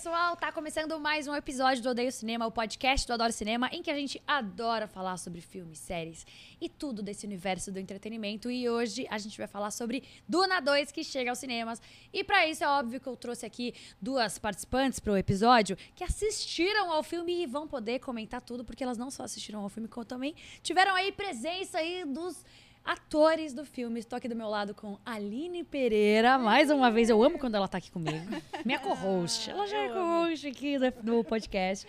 pessoal, tá começando mais um episódio do Odeio Cinema, o podcast do Adoro Cinema, em que a gente adora falar sobre filmes, séries e tudo desse universo do entretenimento. E hoje a gente vai falar sobre Duna 2, que chega aos cinemas. E para isso é óbvio que eu trouxe aqui duas participantes pro episódio que assistiram ao filme e vão poder comentar tudo, porque elas não só assistiram ao filme, como também tiveram aí presença aí dos atores do filme. Estou aqui do meu lado com Aline Pereira. Mais uma vez, eu amo quando ela está aqui comigo. Minha co-host. Ela já é co-host aqui do podcast.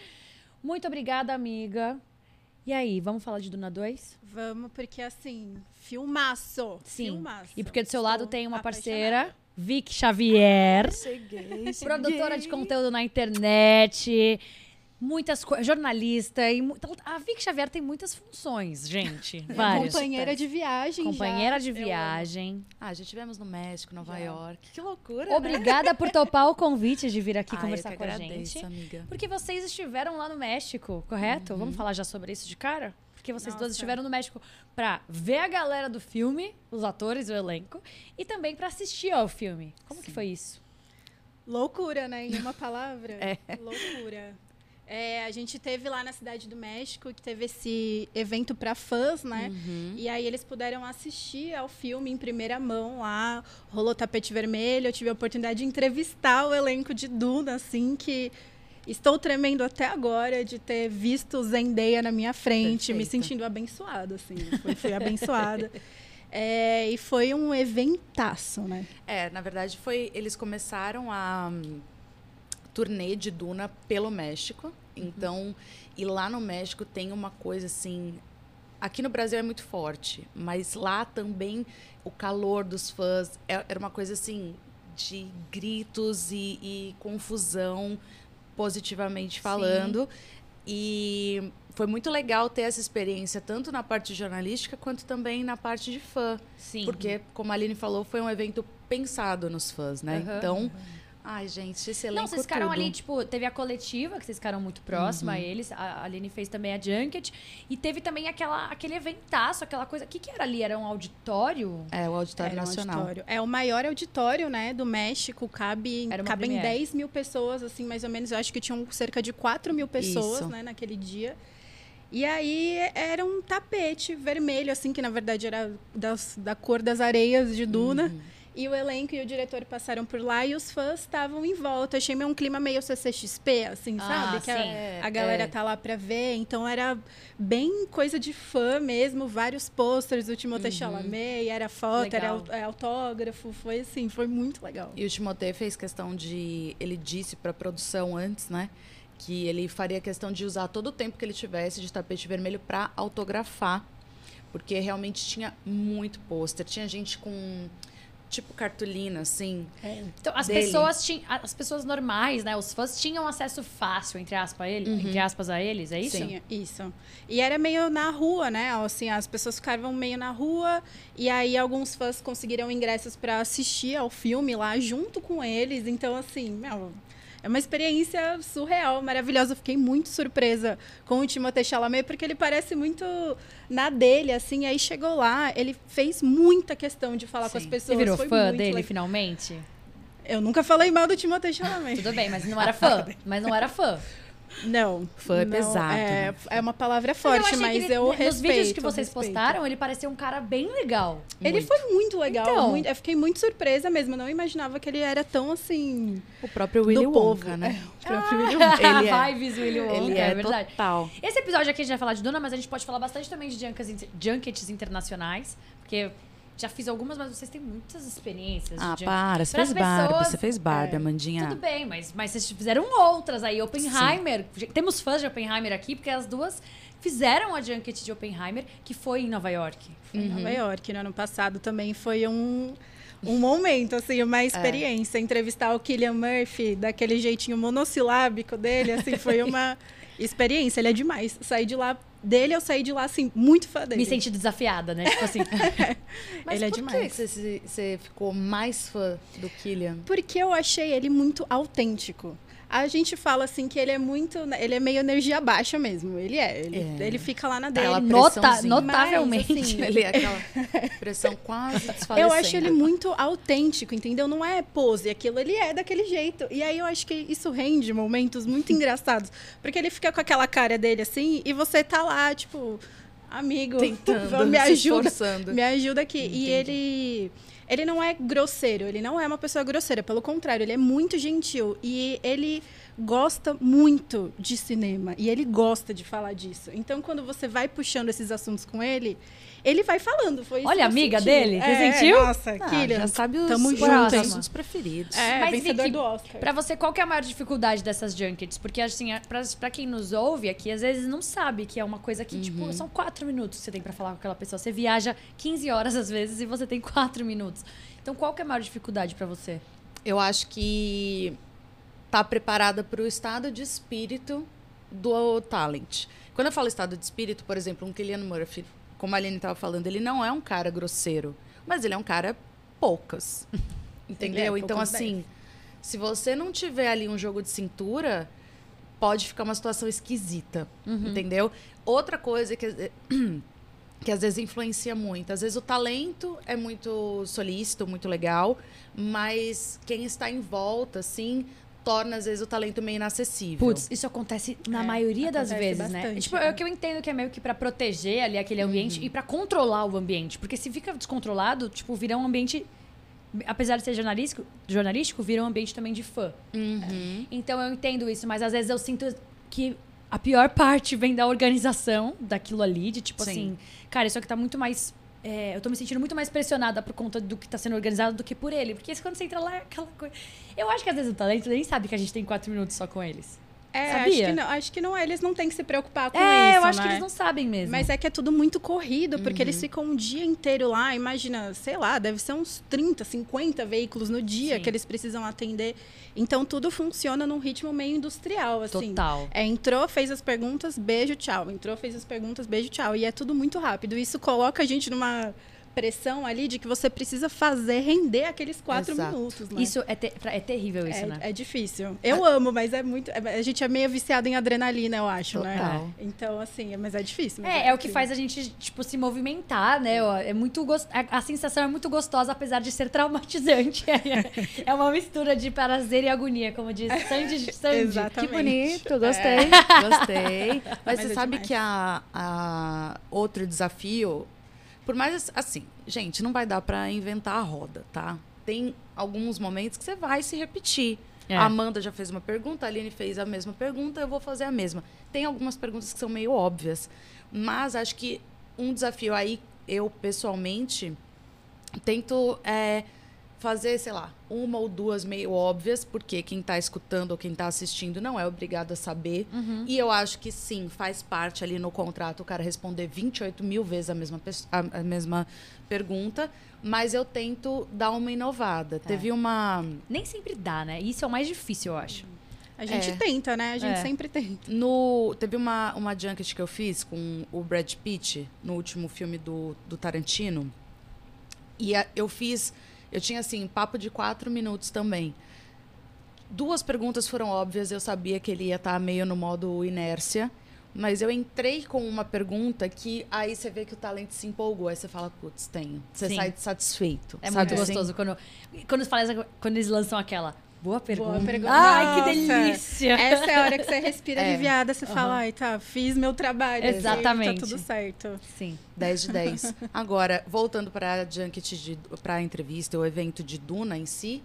Muito obrigada, amiga. E aí, vamos falar de Duna 2? Vamos, porque assim, filmaço. Sim. Filmaço. E porque do seu lado Estou tem uma apaixonada. parceira, Vic Xavier, Cheguei, cheguei. produtora de conteúdo na internet. Muitas coisas, jornalista e mu- então, a Vic Xavier tem muitas funções, gente, várias. Companheira de viagem. Companheira já. de Eu viagem. Ah, já estivemos no México, Nova Já. York. Que loucura, né? Obrigada por topar o convite de vir aqui Ai, conversar eu que com a agradeço, gente. amiga. Porque vocês estiveram lá no México, correto? Vamos falar já sobre isso de cara? Porque vocês duas Nossa. estiveram no México pra ver a galera do filme, os atores, o elenco, e também pra assistir ao filme. Como que foi isso? Loucura, né? Em uma palavra. É. Loucura. É, a gente teve lá na Cidade do México, que teve esse evento para fãs, né? Uhum. E aí eles puderam assistir ao filme em primeira mão lá, rolou tapete vermelho, eu tive a oportunidade de entrevistar o elenco de Duna, assim, que estou tremendo até agora de ter visto Zendaya na minha frente, me Perfeita. sentindo abençoada, assim, fui, fui abençoada. É, e foi um eventaço, né? É, na verdade, foi. Eles começaram a hum, turnê de Duna pelo México. Então, e lá no México tem uma coisa assim. Aqui no Brasil é muito forte, mas lá também o calor dos fãs é- era uma coisa assim de gritos e, e confusão, positivamente falando. E foi muito legal ter essa experiência, tanto na parte jornalística quanto também na parte de fã. Sim. Porque, como a Aline falou, foi um evento pensado nos fãs, né? Aham. Então, ai, gente, esse elenco Não, vocês ficaram tudo. ali, tipo, teve a coletiva, que vocês ficaram muito próxima a eles. A Aline fez também a Junket. E teve também aquela, aquele eventaço, aquela coisa. O que, que era ali? Era um auditório? É, o Auditório Era um Nacional. auditório. É o maior auditório, né, do México. Cabe, cabem premiere. 10 mil pessoas, assim, mais ou menos. Eu acho que tinham cerca de 4 mil pessoas, Isso. né, naquele dia. E aí era um tapete vermelho, assim, que na verdade era das- da cor das areias de Duna. Uhum. E o elenco e o diretor passaram por lá e os fãs estavam em volta. Achei meio um clima meio CCXP, assim, Ah, sabe? Que a- sim. a, galera é. tá lá pra ver. Então era bem coisa de fã mesmo. Vários posters do Timothée Chalamet. E era foto, era Legal. au- é, autógrafo. Foi assim, foi muito legal. E o Timothée fez questão de. Ele disse para a produção antes, né? Que ele faria questão de usar todo o tempo que ele tivesse de tapete vermelho para autografar. Porque realmente tinha muito pôster. Tinha gente com. Tipo cartolina, assim. Então, as Dele. pessoas tinham. As pessoas normais, né? Os fãs tinham acesso fácil, entre aspas, a ele, entre aspas, a eles, é isso? Sim. Tinha, isso. E era meio na rua, né? Assim, as pessoas ficavam meio na rua. E aí alguns fãs conseguiram ingressos para assistir ao filme lá junto com eles. Então, assim, meu. É uma experiência surreal, maravilhosa. Eu fiquei muito surpresa com o Timothée Chalamet, porque ele parece muito na dele, assim. Aí chegou lá, ele fez muita questão de falar com as Sim. pessoas. Você virou Foi fã muito dele, legal. finalmente? Eu nunca falei mal do Timothée Chalamet. Tudo bem, mas não era fã. mas não era fã. Não. Fã é não, pesado, É, né? é uma palavra Mas forte, eu achei mas ele, eu nos respeito. vídeos que vocês respeito. postaram, ele parecia um cara bem legal. Ele Muito. foi muito legal. Então. muito- eu fiquei muito surpresa mesmo. Não imaginava que ele era tão assim. O próprio Willy do Wonka, povo, né? É, o próprio Willy Ele é. Vibes Willy Wonka, Ele é, é, verdade. total. Esse episódio aqui a gente vai falar de Duna, mas a gente pode falar bastante também de junkets, junkets internacionais, porque já fiz algumas, mas vocês têm muitas experiências Ah, de para. Você Pras fez Barbie. pessoas- Você fez Barbie, É. Amandinha. Tudo bem, mas, mas vocês fizeram outras aí. Oppenheimer. Temos fãs de Oppenheimer aqui, porque as duas fizeram a junket de Oppenheimer, que foi em Nova York. Foi em Nova York, no ano passado também foi um. Um momento, assim, uma experiência. Entrevistar o Killian Murphy daquele jeitinho monossilábico dele, assim, foi uma experiência. Ele é demais. Saí de lá, dele eu saí de lá, assim, muito fã dele. Me senti desafiada, né? Tipo assim. Mas Ele é por demais. que você, se- você ficou mais fã do Killian? Porque eu achei ele muito autêntico. A gente fala assim que ele é muito. Ele é meio energia baixa mesmo. Ele é. Ele, É. ele fica lá na dele. Aquela Nota, notavelmente. Mas, assim, Ele é aquela pressão quase desfalecendo. Eu acho ele muito autêntico, entendeu? Não é pose, aquilo ele é daquele jeito. E aí eu acho que isso rende momentos muito engraçados. Porque ele fica com aquela cara dele assim, e você tá lá, tipo, amigo, Tentando, me se ajuda. esforçando. Me ajuda aqui. Entendi. E ele. Ele não é grosseiro, ele não é uma pessoa grosseira, pelo contrário, ele é muito gentil. E ele gosta muito de cinema. E ele gosta de falar disso. Então, quando você vai puxando esses assuntos com ele, ele vai falando. Foi isso Olha, que eu amiga senti. dele, você É, sentiu? Nossa, Ah, Kylian. já sabe os, Tamo junto, assuntos preferidos. É, Mas, vencedor Vicky, do Oscar. Pra você, qual que é a maior dificuldade dessas junkets? Porque, assim, é- pra, pra quem nos ouve aqui, às vezes não sabe que é uma coisa que, Uhum. tipo, são quatro minutos que você tem pra falar com aquela pessoa. Você viaja 15 horas, às vezes, e você tem quatro minutos. Então, qual que é a maior dificuldade pra você? Eu acho que tá preparada para o estado de espírito do talent. Quando eu falo estado de espírito, por exemplo, um Killian Murphy, como a Aline estava falando, ele não é um cara grosseiro, mas ele é um cara poucas. Entendeu? Ele é então, assim, se você não tiver ali um jogo de cintura, pode ficar uma situação esquisita. Entendeu? Outra coisa que, que às vezes influencia muito. Às vezes o talento é muito solícito, muito legal, mas quem está em volta, assim, torna às vezes o talento meio inacessível. Putz, isso acontece na É, maioria das acontece vezes, né? bastante, Tipo, é. é o que eu entendo que é meio que pra proteger ali aquele ambiente e pra controlar o ambiente. Porque se fica descontrolado, tipo, vira um ambiente. Apesar de ser jornalístico, jornalístico vira um ambiente também de fã. Uhum. Então eu entendo isso, mas às vezes eu sinto que a pior parte vem da organização daquilo ali, de tipo Sim. assim, cara, isso aqui tá muito mais. é, eu tô me sentindo muito mais pressionada por conta do que tá sendo organizado do que por ele. Porque quando você entra lá, é aquela coisa. Eu acho que às vezes o talento nem sabe que a gente tem quatro minutos só com eles. É, Sabia? acho que não, acho que não, eles não têm que se preocupar com é, isso, eu acho que né? eles não sabem mesmo. Mas é que é tudo muito corrido, porque Uhum. eles ficam um dia inteiro lá. Imagina, sei lá, deve ser uns 30, 50 veículos no dia Sim. que eles precisam atender. Então tudo funciona num ritmo meio industrial, assim. Total. É, entrou, fez as perguntas, beijo, tchau. Entrou, fez as perguntas, beijo, tchau. E é tudo muito rápido. Isso coloca a gente numa pressão ali de que você precisa fazer render aqueles quatro Exato. minutos, né? Isso é, te- é terrível, isso, é, né? é difícil. Eu amo, mas é muito. é- A gente é meio viciado em adrenalina, eu acho, Total. né? Então, assim, é- mas é difícil. mas É, é o que faz a gente, tipo, se movimentar, né? É muito gos- a, a sensação é muito gostosa, apesar de ser traumatizante. É, é uma mistura de prazer e agonia, como diz Sandy. Sandy. Exatamente. Que bonito, gostei. Gostei. Mas, Mas você é sabe demais. que a, a outro desafio, por mais assim, gente, não vai dar pra inventar a roda, tá? Tem alguns momentos que você vai se repetir. É. A Amanda já fez uma pergunta, a Aline fez a mesma pergunta, eu vou fazer a mesma. Tem algumas perguntas que são meio óbvias, mas acho que um desafio aí, eu pessoalmente, tento é, fazer, sei lá, uma ou duas meio óbvias, porque quem está escutando ou quem está assistindo não é obrigado a saber. Uhum. E eu acho que sim, faz parte ali no contrato o cara responder 28 mil vezes a mesma, a, a mesma pergunta, mas eu tento dar uma inovada. Teve uma. Nem sempre dá, né? Isso é o mais difícil, eu acho. A gente É. tenta, né? A gente É. sempre tenta. No, teve uma, uma junket que eu fiz com o Brad Pitt, no último filme do, do Tarantino. E a- eu fiz. Eu tinha, assim, papo de quatro minutos também. Duas perguntas foram óbvias, eu sabia que ele ia estar meio no modo inércia. Mas eu entrei com uma pergunta que aí você vê que o talento se empolgou. Aí você fala, putz, tenho. Você Sim. sai satisfeito. É sabe muito assim? gostoso quando, quando, fala- quando eles lançam aquela. Boa pergunta. Boa pergunta. Ai, que delícia! Essa é a hora que você respira É. aliviada, você Aham. fala, ai, tá, fiz meu trabalho. assim, Exatamente. Tá tudo certo. Sim. 10 de 10. Agora, voltando para a junket, para a entrevista, o evento de Duna em si,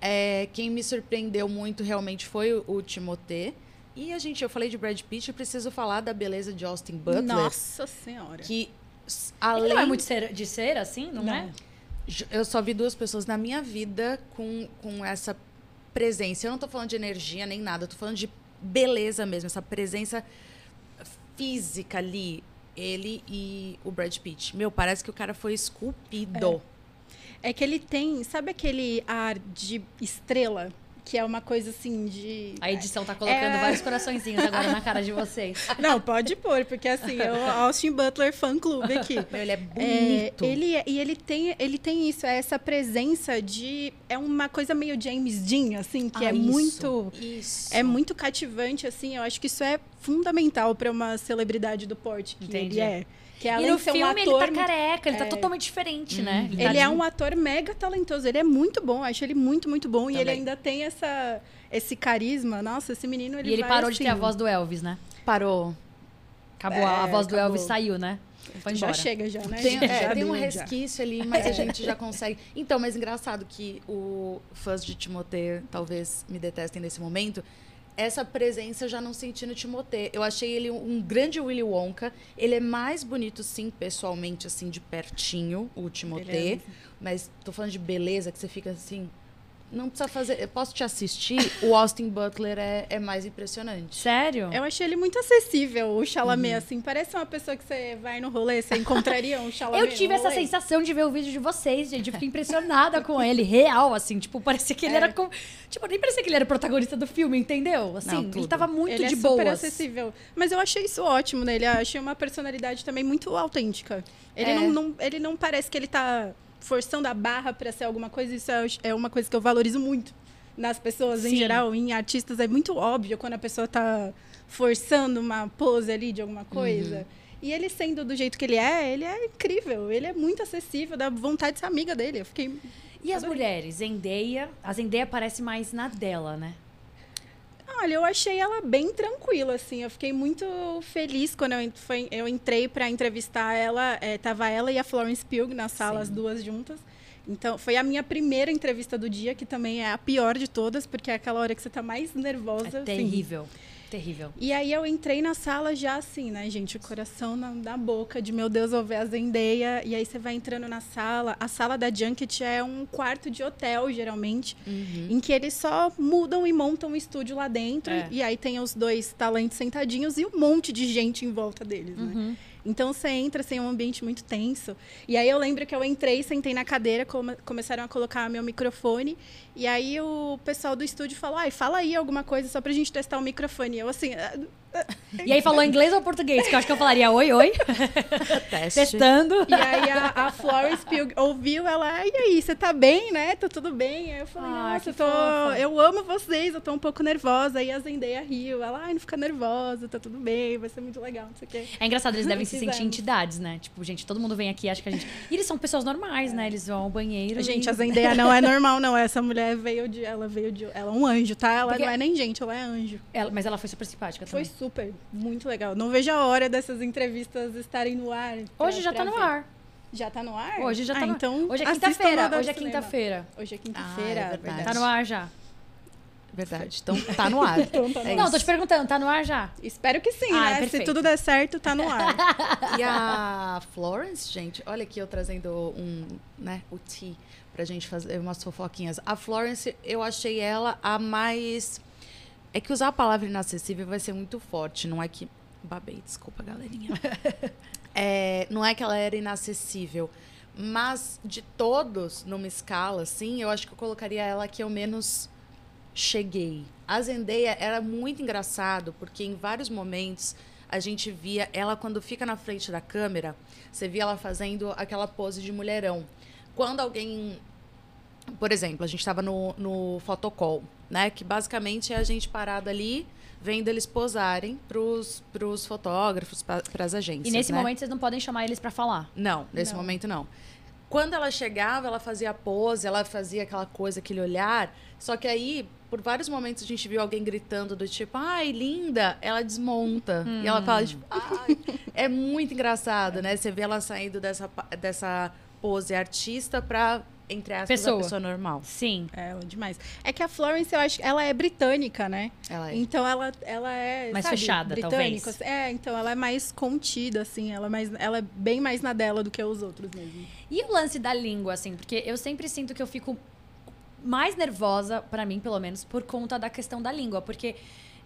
é, quem me surpreendeu muito realmente foi o, o Timothée. E a gente, eu falei de Brad Pitt, eu preciso falar da beleza de Austin Butler. Nossa senhora. Que, Ele além. não é muito ser- de ser assim, não, é? J- Eu só vi duas pessoas na minha vida com, com essa presença. Eu não tô falando de energia nem nada, tô falando de beleza mesmo, essa presença física ali. Ele e o Brad Pitt. Meu, parece que o cara foi esculpido. É que ele tem, sabe aquele ar de estrela? Que é uma coisa assim de. A edição tá colocando É. vários coraçõezinhos agora na cara de vocês. Não, pode pôr, porque assim, é o Austin Butler fã clube aqui. Meu, ele é É, bonito. ele é- e ele tem, ele tem isso, é essa presença de é uma coisa meio James Dean, assim, que Ah, é isso, muito Isso. é muito cativante, assim. Eu acho que isso é fundamental para uma celebridade do porte que Entendi. ele é. Que E além no de ser um filme ator, ele tá careca, ele tá é. totalmente diferente, né? ele é um ator mega talentoso. Ele é muito bom, eu acho ele muito, muito bom. E ele Também. ainda tem essa, esse carisma. Nossa, esse menino, ele E ele vai, parou de ter a assim, voz do Elvis, né? Parou. Acabou, a- a É, voz do acabou. Elvis saiu, né? Foi Já chega, já, né? Tem, Já é, tem um deu, já. resquício ali, mas a gente já consegue. Então, mas engraçado que o fãs de Timothée talvez me detestem nesse momento. Essa presença eu já não senti no Timothée. Eu achei ele um grande Willy Wonka. Ele é mais bonito, sim, pessoalmente, assim, de pertinho, o Timothée. Ele Mas tô falando de beleza, que você fica assim. Não precisa fazer. Eu posso te assistir? o Austin Butler é, é mais impressionante. Sério? Eu achei ele muito acessível, o Chalamet, Uhum. assim. Parece uma pessoa que você vai no rolê, você encontraria um Chalamet Eu tive no essa rolê. sensação de ver o vídeo de vocês, gente. Eu fiquei impressionada com ele, real, assim. Tipo, parecia que ele É. era. Com... Tipo, nem parecia que ele era o protagonista do filme, entendeu? Assim, Não, ele tava muito ele de é super boas. acessível. Mas eu achei isso ótimo nele. Eu achei uma personalidade também muito autêntica. Ele, É. não, não- ele não parece que ele tá forçando a barra pra ser alguma coisa. Isso é, é uma coisa que eu valorizo muito nas pessoas Sim. em geral. Em artistas é muito óbvio quando a pessoa tá forçando uma pose ali de alguma coisa. Uhum. E ele sendo do jeito que ele é, ele é incrível. Ele é muito acessível, dá vontade de ser amiga dele. Eu fiquei E as mulheres? Zendaya. A Zendaya parece mais na dela, né? Olha, eu achei ela bem tranquila, assim. Eu fiquei muito feliz quando eu, foi- eu entrei para entrevistar ela. É, tava ela e a Florence Pugh na sala, Sim. as duas juntas. Então, foi a minha primeira entrevista do dia, que também é a pior de todas, porque é aquela hora que você tá mais nervosa. É assim. Terrível. E aí eu entrei na sala já assim, né, gente? O coração na, na boca de meu Deus, vou ver a Zendaya. E aí você vai entrando na sala. A sala da Junket é um quarto de hotel, geralmente, em que eles só mudam e montam um estúdio lá dentro. É. E aí tem os dois talentos sentadinhos e um monte de gente em volta deles, né? Então você entra assim, é um ambiente muito tenso. E aí eu lembro que eu entrei, sentei na cadeira, come- começaram a colocar meu microfone. E aí o pessoal do estúdio falou: ai, fala aí alguma coisa só pra gente testar o microfone. E eu assim. "Ah, E aí falou inglês ou português? Que eu acho que eu falaria oi, oi. Teste. Testando. E aí a, a Florence Pugh ouviu ela, e aí, você tá bem, né? Tá tudo bem? Aí eu falei, Ah, nossa, eu, tô, fofa. eu amo vocês, eu tô um pouco nervosa. Aí a Zendaya riu, ela, ai, não fica nervosa, tá tudo bem, vai ser muito legal, não sei o quê. É engraçado, eles devem se sentir entidades, né? Tipo, gente, todo mundo vem aqui, acha que a gente. E eles são pessoas normais, né? Eles vão ao banheiro. Gente, e... a Zendaya não é normal, não. Essa mulher veio de. Ela veio de. Ela é um anjo, tá? Ela Porque- não é nem gente, ela é anjo. Ela- mas ela foi super simpática Foi também. Super, muito legal. Não vejo a hora dessas entrevistas estarem no ar. pra- Hoje já tá no ar. Já tá no ar? Hoje já tá ah, no ar. então Hoje é assistam quinta-feira. Hoje é quinta-feira. Hoje é Ah, quinta-feira. é verdade. Tá no ar já. Verdade. Então tá no ar. Então tá no É ar. Não, isso. tô te perguntando, tá no ar já? Espero que sim, Ah, né? perfeito. Se tudo der certo, tá no ar. E a Florence, gente, olha aqui eu trazendo um, né, o tea pra gente fazer umas fofoquinhas. A Florence, eu achei ela a mais. É que usar a palavra inacessível vai ser muito forte, não é que. Babei, desculpa, galerinha. É, não é que ela era inacessível, mas de todos, numa escala, assim, eu acho que eu colocaria ela que eu menos cheguei. A Zendaya era muito engraçado, porque em vários momentos a gente via ela quando fica na frente da câmera, você via ela fazendo aquela pose de mulherão. Quando alguém, por exemplo, a gente estava no, no photocall, né, que basicamente é a gente parado ali vendo eles posarem pros, pros fotógrafos, para as agências. E nesse né? momento vocês não podem chamar eles pra falar. Não, nesse Não. momento não. Quando ela chegava, ela fazia a pose, ela fazia aquela coisa, aquele olhar. Só que aí, por vários momentos, a gente viu alguém gritando do tipo, ai, linda, ela desmonta. E ela fala, tipo, ai. É muito engraçado, né? Você vê ela saindo dessa, dessa pose artista pra, entre aspas, Pessoa. a pessoa normal. Sim. É, ela é demais. É que a Florence, eu acho que ela é britânica, né? Ela é. Então ela, ela é. Mais sabe, fechada, britânica. talvez. É, então ela é mais contida, assim. Ela é, mais, ela é bem mais na dela do que os outros mesmo. E o lance da língua, assim, porque eu sempre sinto que eu fico mais nervosa, pra mim, pelo menos, por conta da questão da língua. Porque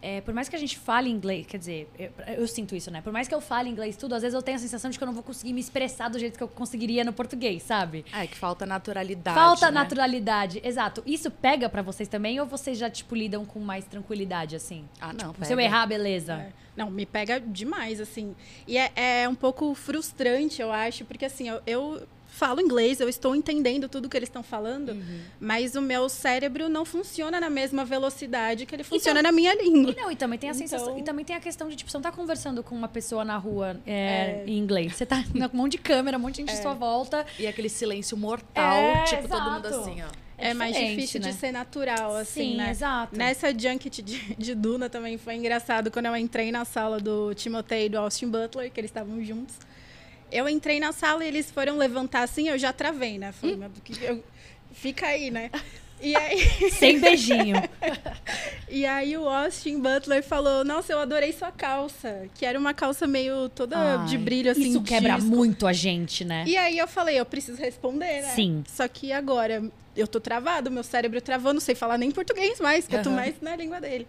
é, por mais que a gente fale inglês, quer dizer, eu, eu, sinto isso, né? Por mais que eu fale inglês tudo, às vezes eu tenho a sensação de que eu não vou conseguir me expressar do jeito que eu conseguiria no português, sabe? É, que falta naturalidade. Falta né? naturalidade, exato. Isso pega para vocês também ou vocês já, tipo, lidam com mais tranquilidade, assim? Ah, não. Tipo, se eu errar, beleza. É. Não, me pega demais, assim. E é, é, um pouco frustrante, eu acho, porque assim, eu, eu falo inglês, eu estou entendendo tudo que eles estão falando, uhum. mas o meu cérebro não funciona na mesma velocidade que ele funciona então, na minha língua. E, não, e também tem a sensação, então... e também tem a questão de tipo, você não tá conversando com uma pessoa na rua é, é... em inglês, você tá com um monte de câmera, um monte de gente é. à sua volta e aquele silêncio mortal, é, tipo exato. todo mundo assim, ó. É, é mais difícil né? de ser natural, assim, Sim, né? exato. Nessa junket de, de, Duna também foi engraçado quando eu entrei na sala do Timotei e do Austin Butler, que eles estavam juntos. Eu entrei na sala e eles foram levantar assim, eu já travei, né? Falei, hum. eu, fica aí, né? E aí... Sem beijinho. e aí o Austin Butler falou: Nossa, eu adorei sua calça. Que era uma calça meio toda Ai, de brilho, assim. Isso quebra disco. muito a gente, né? E aí eu falei: Eu preciso responder, né? Sim. Só que agora eu tô travado, meu cérebro travou, não sei falar nem português mais, que uhum. eu tô mais na língua dele.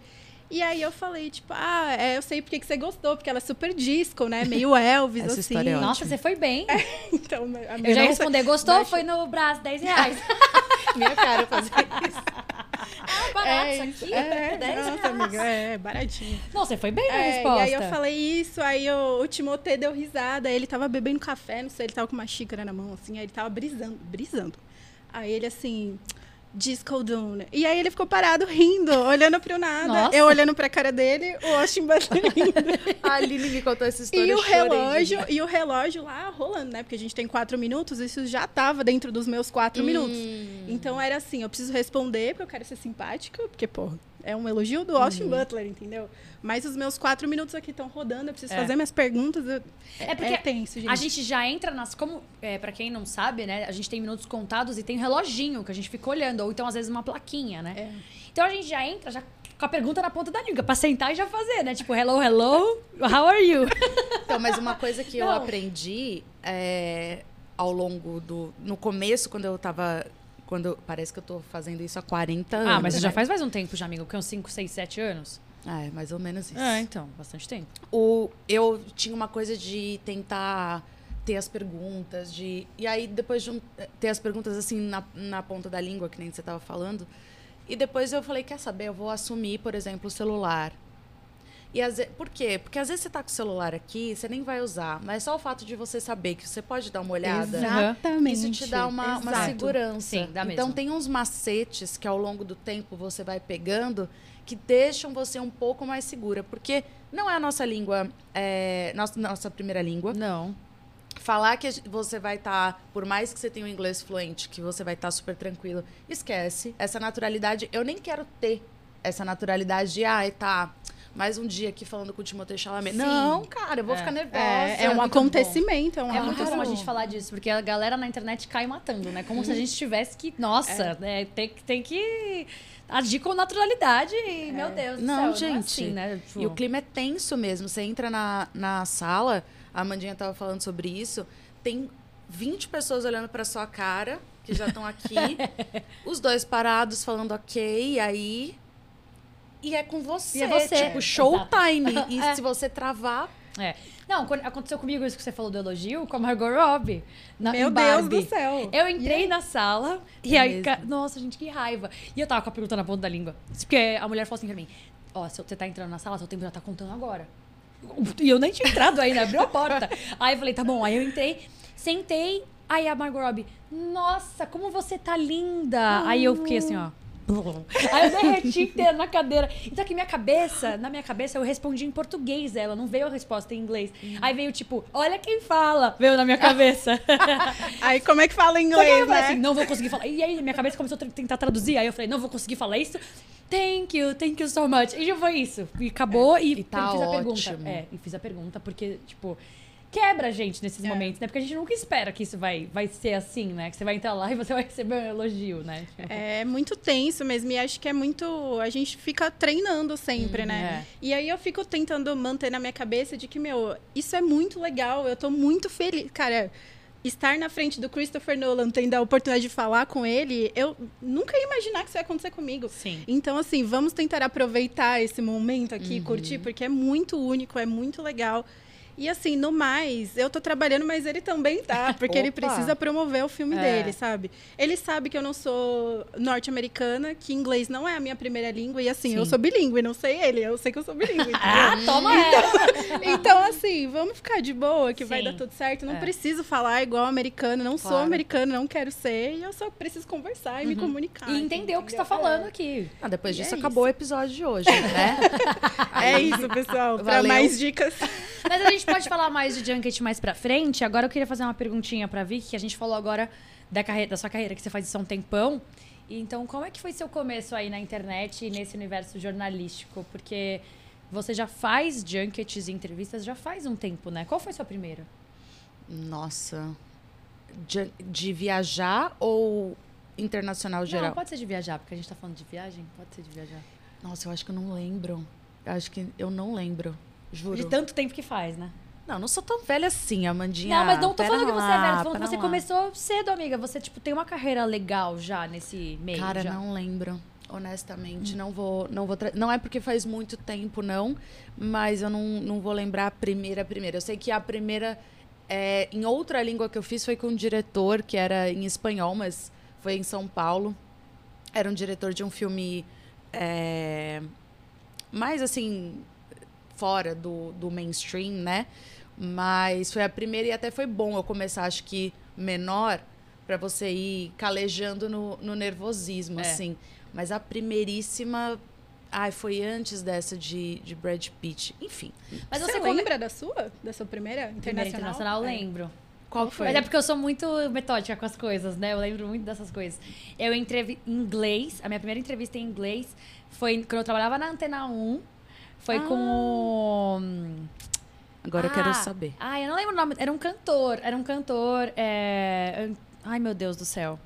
E aí eu falei, tipo, ah, é, eu sei porque que você gostou, porque ela é super disco, né? Meio Elvis, Essa assim. É Nossa, você foi bem. É, então, eu já ia responder, gostou? Baixa... Foi no braço, 10 reais. Minha cara fazer isso. Ah, barato é, isso aqui? É, 10 nossa, reais. amiga, é, baratinho. Não, você foi bem na é, resposta. E aí eu falei isso, aí o, o Timotê deu risada, ele tava bebendo café, não sei, ele tava com uma xícara na mão, assim, aí ele tava brisando, brisando. Aí ele assim, Disco Dune. E aí ele ficou parado rindo, olhando pro nada. Nossa. Eu olhando pra cara dele, o Austin Butler rindo. a Aline me contou essa história. E o relógio, e o relógio lá rolando, né? Porque a gente tem quatro minutos, isso já tava dentro dos meus quatro hum. minutos. Então era assim, eu preciso responder, porque eu quero ser simpática, porque, pô, é um elogio do Austin uhum. Butler, entendeu? Mas os meus quatro minutos aqui estão rodando, eu preciso é. fazer minhas perguntas. Eu... É, porque é tenso, gente. A gente já entra nas. Como, é, para quem não sabe, né? A gente tem minutos contados e tem reloginho que a gente fica olhando, ou então às vezes uma plaquinha, né? É. Então a gente já entra já com a pergunta na ponta da língua, pra sentar e já fazer, né? Tipo, hello, hello, how are you? Então, mas uma coisa que não. eu aprendi é, ao longo do. No começo, quando eu tava quando parece que eu tô fazendo isso há 40 anos. Ah, mas você já faz mais um tempo já, amigo, que uns 5, 6, 7 anos. Ah, é, mais ou menos isso. É, então, bastante tempo. O, eu tinha uma coisa de tentar ter as perguntas, de. E aí, depois de um, ter as perguntas assim na, na ponta da língua, que nem você estava falando. E depois eu falei, quer saber, eu vou assumir, por exemplo, o celular. E às vezes, por quê? Porque às vezes você tá com o celular aqui, você nem vai usar, mas só o fato de você saber que você pode dar uma olhada, Exatamente. isso te dá uma, uma segurança. Sim, dá mesmo. Então tem uns macetes que ao longo do tempo você vai pegando que deixam você um pouco mais segura, porque não é a nossa língua, é, nossa, nossa primeira língua. Não. Falar que você vai estar, tá, por mais que você tenha um inglês fluente, que você vai estar tá super tranquilo, esquece. Essa naturalidade, eu nem quero ter essa naturalidade de, ah, tá mais um dia aqui falando com o Timothée Chalamet. Sim. Não, cara, eu vou é. ficar nervosa. É, é um acontecimento, é um É muito bom a gente falar disso, porque a galera na internet cai matando, né? Como se a gente tivesse que, nossa, é. né? tem, tem que agir com naturalidade e, é. meu Deus não, céu, gente. Não é assim, né? Tipo... E o clima é tenso mesmo. Você entra na, na sala, a Amandinha tava falando sobre isso, tem 20 pessoas olhando para sua cara, que já estão aqui, os dois parados falando ok, aí e é com você. E é você. Tipo, showtime. e é. se você travar. É. Não, aconteceu comigo isso que você falou do elogio com a Margot Robbie. Na, Meu Deus do céu. Eu entrei na sala e é aí. Mesmo. Nossa, gente, que raiva. E eu tava com a pergunta na ponta da língua. Porque a mulher falou assim pra mim: Ó, oh, se você tá entrando na sala, seu tempo já tá contando agora. E eu nem tinha entrado ainda, abriu a porta. Aí eu falei: tá bom. Aí eu entrei, sentei. Aí a Margot Robbie: Nossa, como você tá linda. Aí eu fiquei assim, ó. Aí eu derreti inteiro na cadeira. Então aqui minha cabeça, na minha cabeça eu respondi em português ela, não veio a resposta em inglês. Hum. Aí veio tipo, olha quem fala, veio na minha cabeça. aí como é que fala em inglês, eu falei né? assim, não vou conseguir falar. E aí minha cabeça começou a tentar traduzir, aí eu falei, não vou conseguir falar isso. Thank you, thank you so much. E já foi isso. E acabou é, e, e tá fiz a pergunta. É, e fiz a pergunta porque, tipo, quebra a gente nesses é. momentos, né? Porque a gente nunca espera que isso vai, vai ser assim, né? Que você vai entrar lá e você vai receber um elogio, né? Tipo... É muito tenso mesmo. E acho que é muito. A gente fica treinando sempre, hum, né? É. E aí eu fico tentando manter na minha cabeça de que, meu, isso é muito legal, eu tô muito feliz. Cara, estar na frente do Christopher Nolan, tendo a oportunidade de falar com ele, eu nunca ia imaginar que isso ia acontecer comigo. Sim. Então, assim, vamos tentar aproveitar esse momento aqui, Uhum. curtir, porque é muito único, é muito legal. E assim, no mais, eu tô trabalhando, mas ele também tá, porque ele precisa promover o filme É. dele, sabe? Ele sabe que eu não sou norte-americana, que inglês não é a minha primeira língua, e assim, eu Sim. sou bilíngue, não sei ele, eu sei que eu sou bilíngue. entendeu? Ah, toma essa! Então, assim, vamos ficar de boa, que vai Sim. dar tudo certo. Não É. preciso falar igual americano, não sou Claro. americana, não quero ser, e eu só preciso conversar e me comunicar. E entender o que você tá entendeu? falando aqui. Ah, depois E disso é acabou o episódio de hoje, né? É, é isso, pessoal. Pra Valeu. mais dicas. Mas a gente pode falar mais de Junket mais pra frente. Agora eu queria fazer uma perguntinha pra Vicky, que a gente falou agora da, carreira, da sua carreira, que você faz isso há um tempão. E Então, como é que foi seu começo aí na internet e nesse universo jornalístico? Porque você já faz junkets e entrevistas já faz um tempo, né? Qual foi sua primeira? Nossa. De, de viajar ou internacional geral? Não, pode ser de viajar, porque a gente tá falando de viagem. Pode ser de viajar. Nossa, eu acho que eu não lembro. Eu acho que eu não lembro. Juro. De tanto tempo que faz, né? Não, não sou tão velha assim, Amandinha. não, mas não tô falando que você é velha, tô falando que você lá. começou cedo, amiga. Você, tipo, tem uma carreira legal já nesse meio. Cara, já. não lembro. Honestamente, não vou, não vou. Não é porque faz muito tempo, não. Mas eu não, não vou lembrar a primeira, a primeira. Eu sei que a primeira, é, em outra língua que eu fiz foi com um diretor que era em espanhol, mas foi em São Paulo. Era um diretor de um filme é, mais assim fora do, do mainstream, né? Mas foi a primeira e até foi bom eu começar, acho que menor, para você ir calejando no, no nervosismo, É. assim. Mas a primeiríssima. Ai, foi antes dessa de, de Brad Pitt. Enfim. Mas você você come- lembra da sua? Da sua primeira internacional? Primeira internacional, eu É. lembro. Qual que foi? Mas é porque eu sou muito metódica com as coisas, né? Eu lembro muito dessas coisas. Eu entrevi em inglês, a minha primeira entrevista em inglês foi quando eu trabalhava na Antena 1. Foi Ah. com o. Agora eu Ah, quero saber. Ah, eu não lembro o nome. Era um cantor. Era um cantor. é, Ai, meu Deus do céu.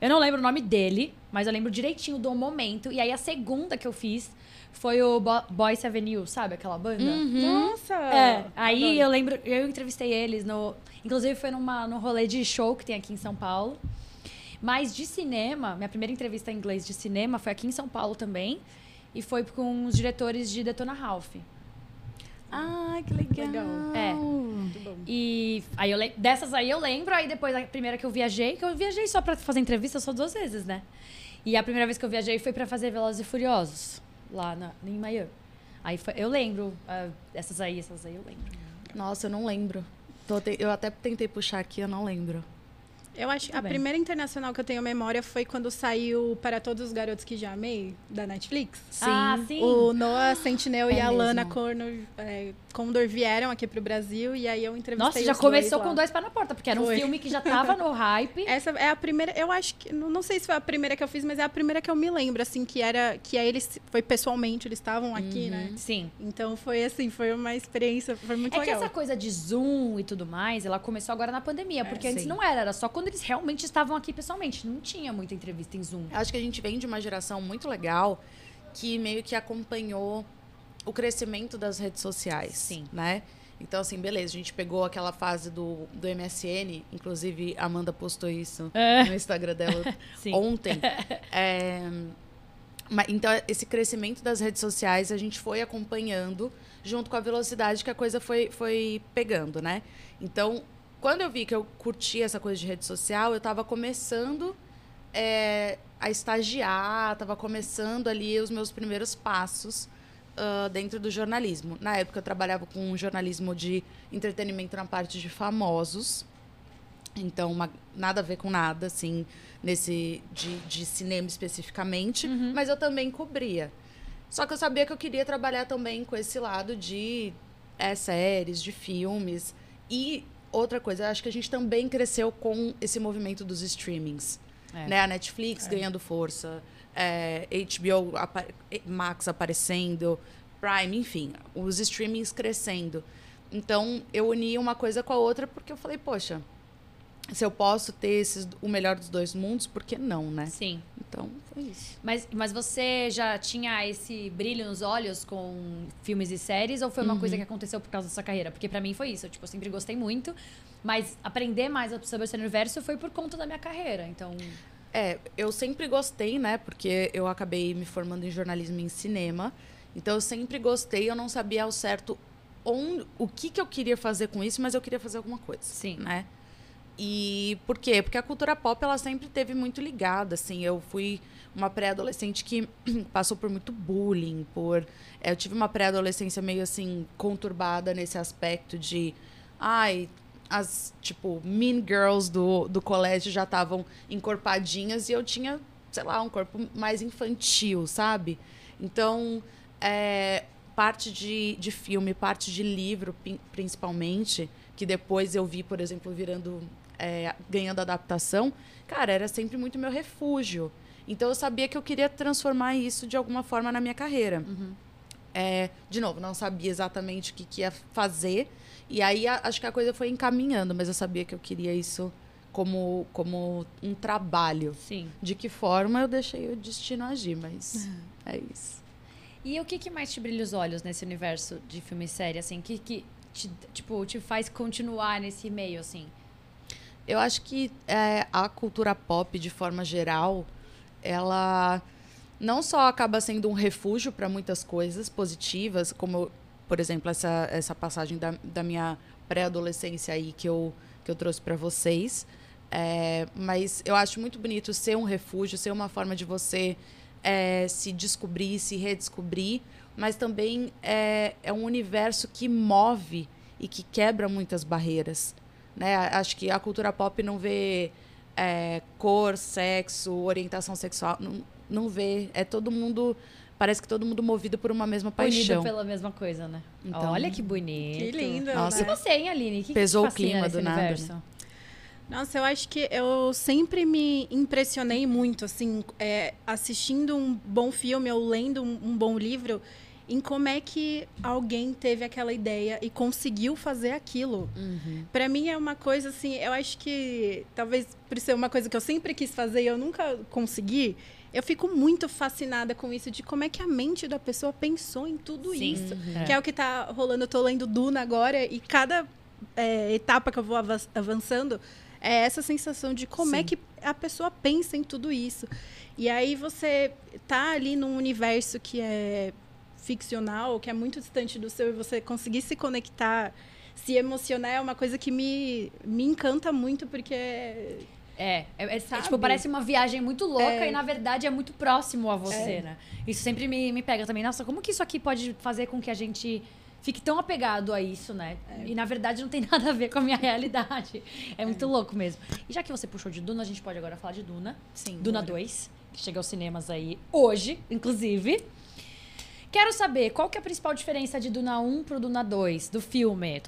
Eu não lembro o nome dele, mas eu lembro direitinho do momento. E aí a segunda que eu fiz foi o Bo Boys Avenue, sabe aquela banda? Nossa! É, aí adoro. eu lembro, eu entrevistei eles no. Inclusive foi numa, num rolê de show que tem aqui em São Paulo. Mas de cinema, minha primeira entrevista em inglês de cinema foi aqui em São Paulo também. E foi com os diretores de Detona Ralph. Ai, que legal. Legal. É. Muito bom. E aí eu dessas aí eu lembro, aí depois a primeira que eu viajei, que eu viajei só pra fazer entrevista só duas vezes, né? E a primeira vez que eu viajei foi pra fazer Velozes e Furiosos, lá na, em Miami. Aí foi- eu lembro, ah, essas aí, essas aí eu lembro. Nossa, eu não lembro. Te- Eu até tentei puxar aqui, eu não lembro. Eu acho que Tudo a bem. primeira internacional que eu tenho memória foi quando saiu Para Todos os Garotos que Já Amei, da Netflix. Sim. Ah, sim. O Noah Sentinel É e a mesmo. Lana Condor, é, Condor vieram aqui pro Brasil e aí eu entrevistei Nossa, já os começou dois com dois pés na porta, porque era um Foi. filme que já tava no hype. Essa é a primeira, eu acho que, não não sei se foi a primeira que eu fiz, mas é a primeira que eu me lembro, assim, que era, que aí eles, foi pessoalmente, eles estavam aqui, né? Sim. Então foi assim, foi uma experiência, foi muito É que legal. essa coisa de Zoom e tudo mais, ela começou agora na pandemia, porque antes sim. não era, era só quando eles realmente estavam aqui pessoalmente. Não tinha muita entrevista em Zoom. Acho que a gente vem de uma geração muito legal que meio que acompanhou o crescimento das redes sociais. Sim. Né? Então, assim, beleza, a gente pegou aquela fase do, do MSN, inclusive a Amanda postou isso É. no Instagram dela ontem. É, então, esse crescimento das redes sociais a gente foi acompanhando junto com a velocidade que a coisa foi, foi pegando, né? Então, quando eu vi que eu curtia essa coisa de rede social, eu estava começando é, a estagiar, estava começando ali os meus primeiros passos ah, dentro do jornalismo. Na época, eu trabalhava com jornalismo de entretenimento na parte de famosos. Então, uma- nada a ver com nada, assim, nesse de, de cinema especificamente, mas eu também cobria. Só que eu sabia que eu queria trabalhar também com esse lado de é, séries, de filmes. E outra coisa, acho que a gente também cresceu com esse movimento dos streamings. É. Né? A Netflix ganhando força, é, HBO, apa- Max aparecendo, Prime, enfim, os streamings crescendo. Então, eu uni uma coisa com a outra porque eu falei, poxa, se eu posso ter esses, o melhor dos dois mundos, por que não, né? Sim. Então, foi isso. Mas, mas você já tinha esse brilho nos olhos com filmes e séries ou foi uma coisa que aconteceu por causa da sua carreira? Porque pra mim foi isso. Eu, tipo, eu sempre gostei muito, mas aprender mais sobre esse universo foi por conta da minha carreira. Então, É, eu sempre gostei, né? Porque eu acabei me formando em jornalismo e em cinema. Então eu sempre gostei, eu não sabia ao certo onde, o que, que eu queria fazer com isso, mas eu queria fazer alguma coisa. Sim. Né? E por quê? Porque a cultura pop ela sempre teve muito ligada, assim. Eu fui uma pré-adolescente que passou por muito bullying, por é, eu tive uma pré-adolescência meio assim conturbada nesse aspecto de ai, as tipo mean girls do, do colégio já estavam encorpadinhas e eu tinha, sei lá, um corpo mais infantil, sabe? Então, é, parte de, de filme, parte de livro, principalmente, que depois eu vi, por exemplo, virando. É, ganhando adaptação, cara, era sempre muito meu refúgio. Então eu sabia que eu queria transformar isso de alguma forma na minha carreira. É, de novo, não sabia exatamente o que, que ia fazer. E aí a- acho que a coisa foi encaminhando, mas eu sabia que eu queria isso como, como um trabalho. sim. De que forma eu deixei o destino agir, mas é isso. E o que, que mais te brilha os olhos nesse universo de filme e série, assim? que, que te, tipo, te faz continuar nesse meio, assim? Eu acho que é, a cultura pop, de forma geral, ela não só acaba sendo um refúgio para muitas coisas positivas, como, por exemplo, essa, essa passagem da, da minha pré-adolescência aí que eu, que eu trouxe para vocês. É, mas eu acho muito bonito ser um refúgio, ser uma forma de você é, se descobrir, se redescobrir, mas também é, é um universo que move e que quebra muitas barreiras. Né? Acho que a cultura pop não vê é, cor, sexo, orientação sexual, não, não vê. É todo mundo. Parece que todo mundo movido por uma mesma paixão. Unido pela mesma coisa, né? Então- Olha que bonito. Que lindo, Nossa, E né? você, hein, Aline? O que Pesou que o clima do nada, universo? Nossa, eu acho que eu sempre me impressionei muito, assim, é, assistindo um bom filme ou lendo um, um bom livro, em como é que alguém teve aquela ideia e conseguiu fazer aquilo. Uhum. Pra mim é uma coisa assim, eu acho que talvez por ser uma coisa que eu sempre quis fazer e eu nunca consegui, eu fico muito fascinada com isso de como é que a mente da pessoa pensou em tudo Sim. isso. Uhum. Que é o que tá rolando, eu tô lendo Duna agora e cada é, etapa que eu vou ava- avançando é essa sensação de como é Sim. que a pessoa pensa em tudo isso. E aí você tá ali num universo que é ficcional, que é muito distante do seu, e você conseguir se conectar, se emocionar, é uma coisa que me, me encanta muito, porque É, é, é, Sabe? tipo, parece uma viagem muito louca É. e na verdade é muito próximo a você, né? Isso sempre me, me pega também. Nossa, como que isso aqui pode fazer com que a gente fique tão apegado a isso, né? E na verdade não tem nada a ver com a minha realidade. É muito louco mesmo. E já que você puxou de Duna, a gente pode agora falar de Duna. Sim. Duna 2, que chega aos cinemas aí hoje, inclusive. Quero saber qual que é a principal diferença de Duna 1 pro Duna 2, do filme.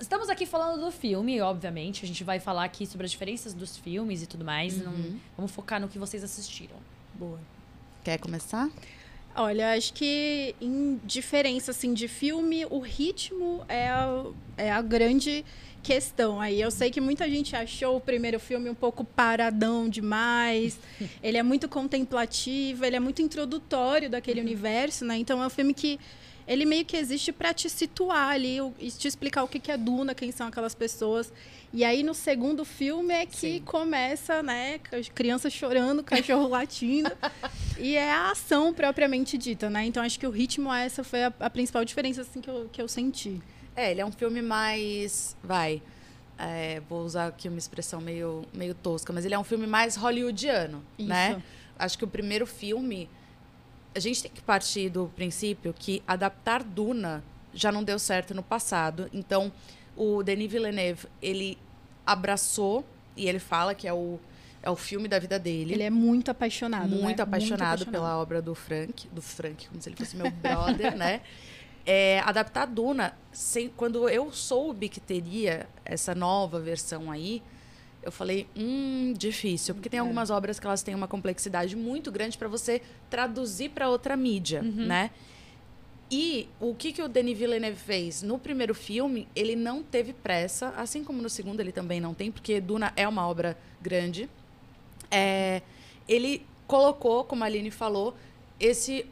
Estamos aqui falando do filme, obviamente. A gente vai falar aqui sobre as diferenças dos filmes e tudo mais. Não- vamos focar no que vocês assistiram. Boa. Quer começar? Olha, acho que em diferença assim de filme, o ritmo é a, é a grande questão. Aí eu sei que muita gente achou o primeiro filme um pouco paradão demais. ele é muito contemplativo, ele é muito introdutório daquele universo, né? Então é um filme que ele meio que existe para te situar ali e te explicar o que é Duna, quem são aquelas pessoas. E aí no segundo filme é que Sim. começa, né, crianças chorando, cachorro latindo. E é a ação propriamente dita, né? Então acho que o ritmo, essa foi a, a principal diferença assim, que, eu, que eu senti. É, ele é um filme mais. Vai. é, vou usar aqui uma expressão meio, meio tosca, mas ele é um filme mais hollywoodiano, Isso. né? Acho que o primeiro filme. A gente tem que partir do princípio que adaptar Duna já não deu certo no passado. Então, o Denis Villeneuve, ele abraçou e ele fala que é o, é o filme da vida dele. Ele é muito apaixonado. né? muito, apaixonado pela obra do Frank, do Frank, como se ele fosse meu brother, né? É, adaptar Duna, sem, quando eu soube que teria essa nova versão aí, eu falei, hum, difícil, porque tem algumas obras que elas têm uma complexidade muito grande para você traduzir para outra mídia, né? E o que, que o Denis Villeneuve fez? No primeiro filme, ele não teve pressa, assim como no segundo ele também não tem, porque Duna é uma obra grande. É, ele colocou, como a Aline falou, esse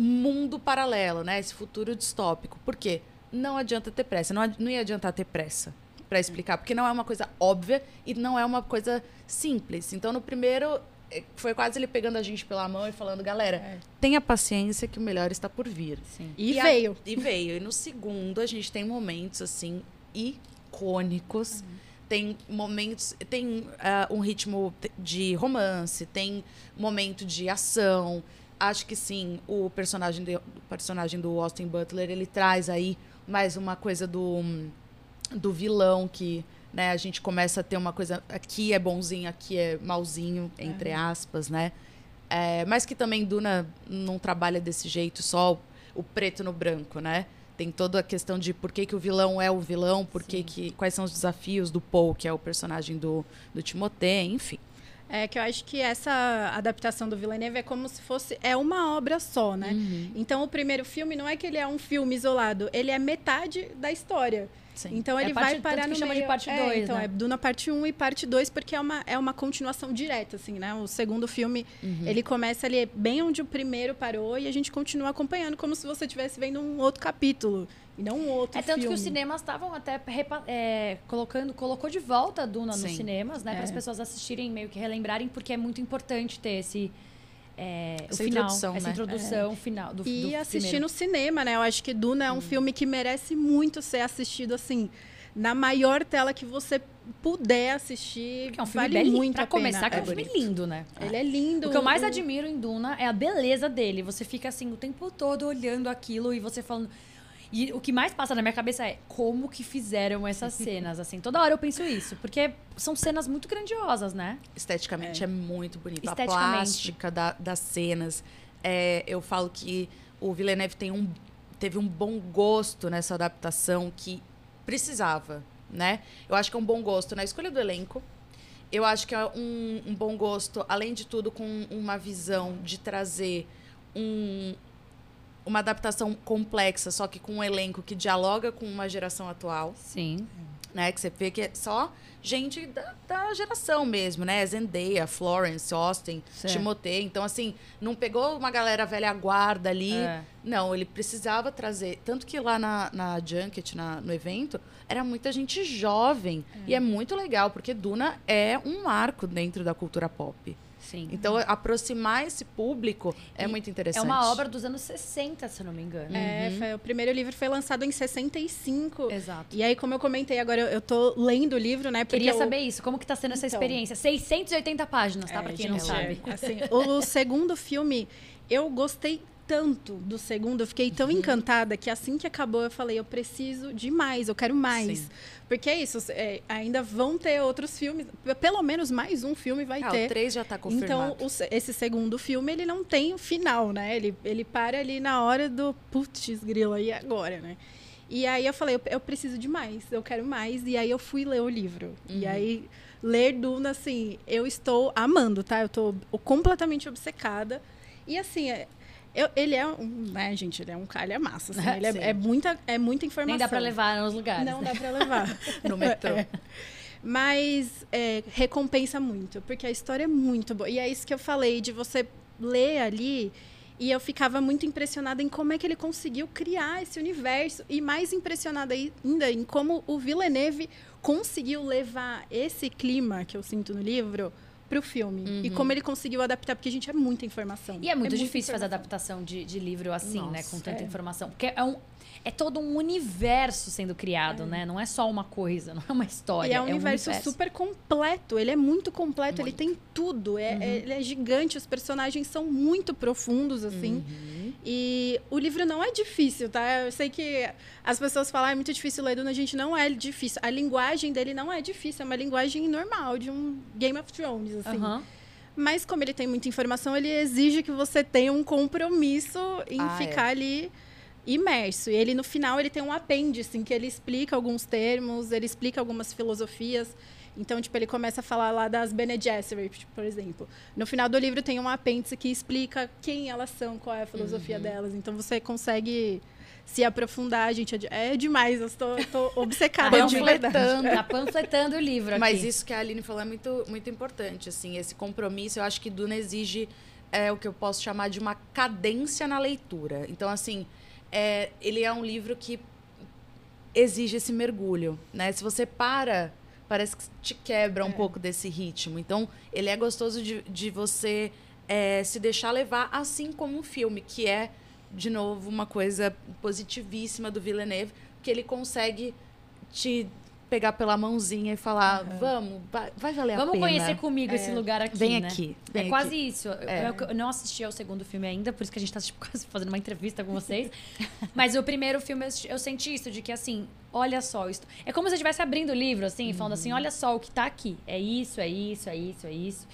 mundo paralelo, né? Esse futuro distópico. Por quê? Não adianta ter pressa. Não, não ia adiantar ter pressa para explicar, porque não é uma coisa óbvia e não é uma coisa simples. Então, no primeiro, é, foi quase ele pegando a gente pela mão e falando, galera, é. tenha paciência que o melhor está por vir. Sim. E, e veio. A, e veio. E no segundo, a gente tem momentos, assim, icônicos. Uhum. Tem momentos, tem uh, um ritmo de romance, tem momento de ação. Acho que sim, o personagem, de, o personagem do Austin Butler, ele traz aí mais uma coisa do, do vilão que né, a gente começa a ter uma coisa aqui é bonzinho, aqui é malzinho, entre aspas, né? É, mas que também Duna não trabalha desse jeito, só o, o preto no branco, né? Tem toda a questão de por que, que o vilão é o vilão, por que, que quais são os desafios do Paul, que é o personagem do, do Timothée, enfim. É que eu acho que essa adaptação do Villeneuve é como se fosse é uma obra só, né? Uhum. Então o primeiro filme não é que ele é um filme isolado, ele é metade da história. Sim. Então ele é vai parte, parar no chama meio. de parte 2, é, então né? é Duna parte 1 um e parte 2 porque é uma, é uma continuação direta assim, né? O segundo filme, uhum. ele começa ali bem onde o primeiro parou e a gente continua acompanhando como se você estivesse vendo um outro capítulo e não um outro É tanto filme. que os cinemas estavam até é, colocando, colocou de volta a Duna Sim. nos cinemas, né, é. para as pessoas assistirem meio que relembrarem porque é muito importante ter esse é, essa o final, introdução, essa né? introdução é. final do E do assistir primeiro. no cinema, né? Eu acho que Duna é um hum. filme que merece muito ser assistido assim na maior tela que você puder assistir. Porque é um filme vale belíssimo. muito pra a começar, que é um filme lindo, né? Ele é lindo. O que eu mais admiro em Duna é a beleza dele. Você fica assim o tempo todo olhando aquilo e você falando e o que mais passa na minha cabeça é como que fizeram essas cenas, assim. Toda hora eu penso isso, porque são cenas muito grandiosas, né? Esteticamente é, é muito bonito. A plástica da, das cenas. É, eu falo que o Villeneuve tem um, teve um bom gosto nessa adaptação que precisava, né? Eu acho que é um bom gosto na escolha do elenco. Eu acho que é um, um bom gosto, além de tudo, com uma visão de trazer um, uma adaptação complexa, só que com um elenco que dialoga com uma geração atual. Sim. Né? Que você vê que é só gente da, da geração mesmo, né? Zendaya, Florence, Austin, certo. Timothée. Então, assim, não pegou uma galera velha guarda ali. É. Não, ele precisava trazer. Tanto que lá na, na Junket, na, no evento, era muita gente jovem. É. E é muito legal, porque Duna é um marco dentro da cultura pop. Sim. Então, aproximar esse público é e muito interessante. É uma obra dos anos 60, se não me engano. É, uhum. foi, o primeiro livro foi lançado em 65. Exato. E aí, como eu comentei agora, eu, eu tô lendo o livro, né? Queria eu... saber isso. Como que tá sendo essa então, experiência? 680 páginas, tá? É, pra quem gente, não sabe. É, assim, o segundo filme, eu gostei tanto do segundo, eu fiquei tão uhum. encantada que assim que acabou eu falei, eu preciso de mais, eu quero mais. Sim. Porque é isso, é, ainda vão ter outros filmes, pelo menos mais um filme vai ah, ter. O 3 já está confirmado. Então, o, esse segundo filme, ele não tem o final, né? Ele, ele para ali na hora do putz, grila, e agora, né? E aí eu falei, eu, eu, preciso de mais, eu quero mais. E aí eu fui ler o livro. Uhum. E aí, ler Duna, assim, eu estou amando, tá? Eu estou completamente obcecada. E assim, é, eu, ele é um, né, gente, ele é um calha-massa, assim, ele é, é, muita, é muita informação. Nem dá para levar nos lugares. Não dá para levar. no metrô. É. Mas é, recompensa muito, porque a história é muito boa. E é isso que eu falei, de você ler ali, e eu ficava muito impressionada em como é que ele conseguiu criar esse universo, e mais impressionada ainda em como o Villeneuve conseguiu levar esse clima que eu sinto no livro pro filme. Uhum. E como ele conseguiu adaptar, porque a gente é muita informação. E é muito é difícil fazer adaptação de, de livro assim, Nossa, né? Com tanta é. informação. Porque é um, é todo um universo sendo criado, é. né? Não é só uma coisa, não é uma história. E é um, é universo, um universo, super completo. Ele é muito completo, muito. ele tem tudo. É, uhum. é, ele é gigante, os personagens são muito profundos, assim. Uhum. E o livro não é difícil, tá? Eu sei que as pessoas falam, ah, é muito difícil ler Duna, gente, não é difícil. A linguagem dele não é difícil, é uma linguagem normal, de um Game of Thrones, assim. Uhum. Mas como ele tem muita informação, ele exige que você tenha um compromisso em ah, é. ficar ali imerso. E ele, no final, ele tem um apêndice em que ele explica alguns termos, ele explica algumas filosofias. Então, tipo, ele começa a falar lá das Bene Gesserit, por exemplo. No final do livro tem um apêndice que explica quem elas são, qual é a filosofia uhum. delas. Então, você consegue se aprofundar, gente. É demais, eu estou, estou obcecada Tá de verdade. panfletando. Tá panfletando o livro aqui. Mas isso que a Aline falou é muito, muito importante, assim, esse compromisso. Eu acho que Duna exige é, o que eu posso chamar de uma cadência na leitura. Então, assim, é, ele é um livro que exige esse mergulho, né? Se você para, parece que te quebra um pouco desse ritmo. Então, ele é gostoso de, de você é, se deixar levar, assim como um filme, que é, de novo, uma coisa positivíssima do Villeneuve, que ele consegue te pegar pela mãozinha e falar, vamos, vai, vai valer a Vamos pena. conhecer comigo esse lugar aqui, Vem né? aqui, É vem quase aqui. isso. Eu- É. Eu, eu não assisti ao segundo filme ainda, por isso que a gente tá tipo, quase fazendo uma entrevista com vocês. Mas o primeiro filme eu, eu senti isso, de que assim, olha só, isso, é como se eu estivesse abrindo o livro, assim, falando Uhum. assim, olha só o que tá aqui. É isso, é isso, é isso, é isso.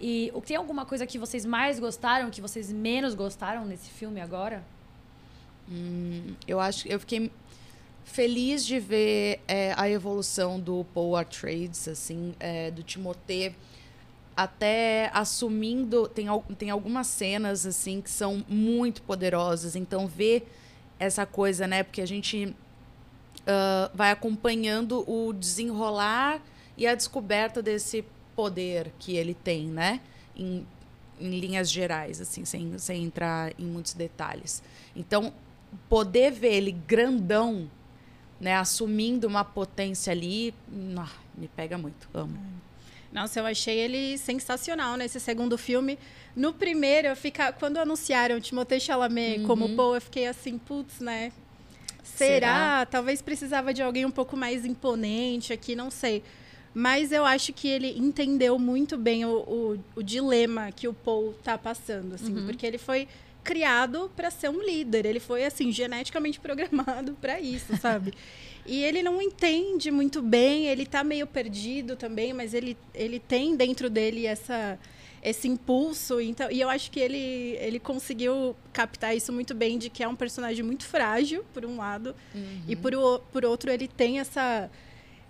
E o- tem alguma coisa que vocês mais gostaram, que vocês menos gostaram nesse filme agora? Eu acho eu fiquei feliz de ver é, a evolução do Paul Atreides, assim, é, do Timothée, até assumindo tem, tem algumas cenas assim que são muito poderosas. Então ver essa coisa, né? Porque a gente ah, vai acompanhando o desenrolar e a descoberta desse poder que ele tem, né? Em, em linhas gerais, assim, sem, sem entrar em muitos detalhes. Então, poder ver ele grandão, né, assumindo uma potência ali, ah, me pega muito. Amo. Nossa, eu achei ele sensacional nesse segundo filme. No primeiro, eu fica... quando anunciaram Timothée Chalamet como Paul, eu fiquei assim, putz, né? Será? Será? Talvez precisava de alguém um pouco mais imponente aqui, não sei. Mas eu acho que ele entendeu muito bem o, o, o dilema que o Paul tá passando, assim, porque ele foi criado para ser um líder. Ele foi assim geneticamente programado para isso, sabe? E ele não entende muito bem, ele tá meio perdido também, mas ele, ele tem dentro dele essa esse impulso, então, e eu acho que ele ele conseguiu captar isso muito bem de que é um personagem muito frágil, por um lado, e por, o, por outro ele tem essa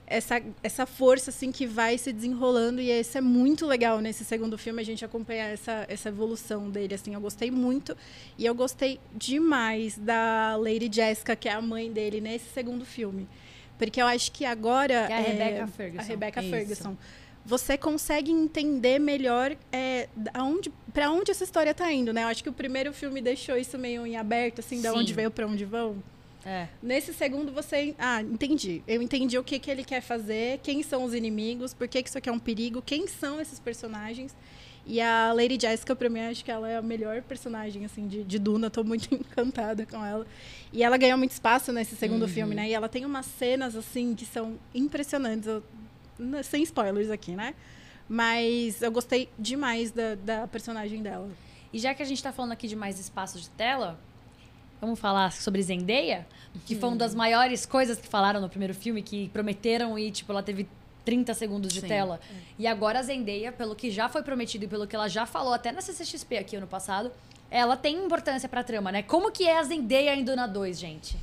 essa, essa força assim que vai se desenrolando e isso é muito legal nesse segundo filme a gente acompanhar essa, essa evolução dele assim eu gostei muito e eu gostei demais da Lady Jessica que é a mãe dele nesse segundo filme porque eu acho que agora Que é a Rebecca Ferguson. a Rebecca Isso. Ferguson você consegue entender melhor é, aonde, para onde essa história tá indo, né? Eu acho que o primeiro filme deixou isso meio em aberto, assim, da Sim. onde veio para onde vão. É. Nesse segundo, você. Ah, entendi. Eu entendi o que, que ele quer fazer, quem são os inimigos, por que, que isso aqui é um perigo, quem são esses personagens. E a Lady Jessica, pra mim, acho que ela é a melhor personagem, assim, de, de Duna. Tô muito encantada com ela. E ela ganhou muito espaço nesse segundo filme, né? E ela tem umas cenas, assim, que são impressionantes. Eu- sem spoilers aqui, né? Mas eu gostei demais da, da personagem dela. E já que a gente tá falando aqui de mais espaço de tela, vamos falar sobre Zendaya, que foi uma das maiores coisas que falaram no primeiro filme, que prometeram e, tipo, ela teve 30 segundos de Sim. tela. E agora a Zendaya, pelo que já foi prometido e pelo que ela já falou até na CCXP aqui ano passado, ela tem importância pra trama, né? Como que é a Zendaya em Duna 2, gente?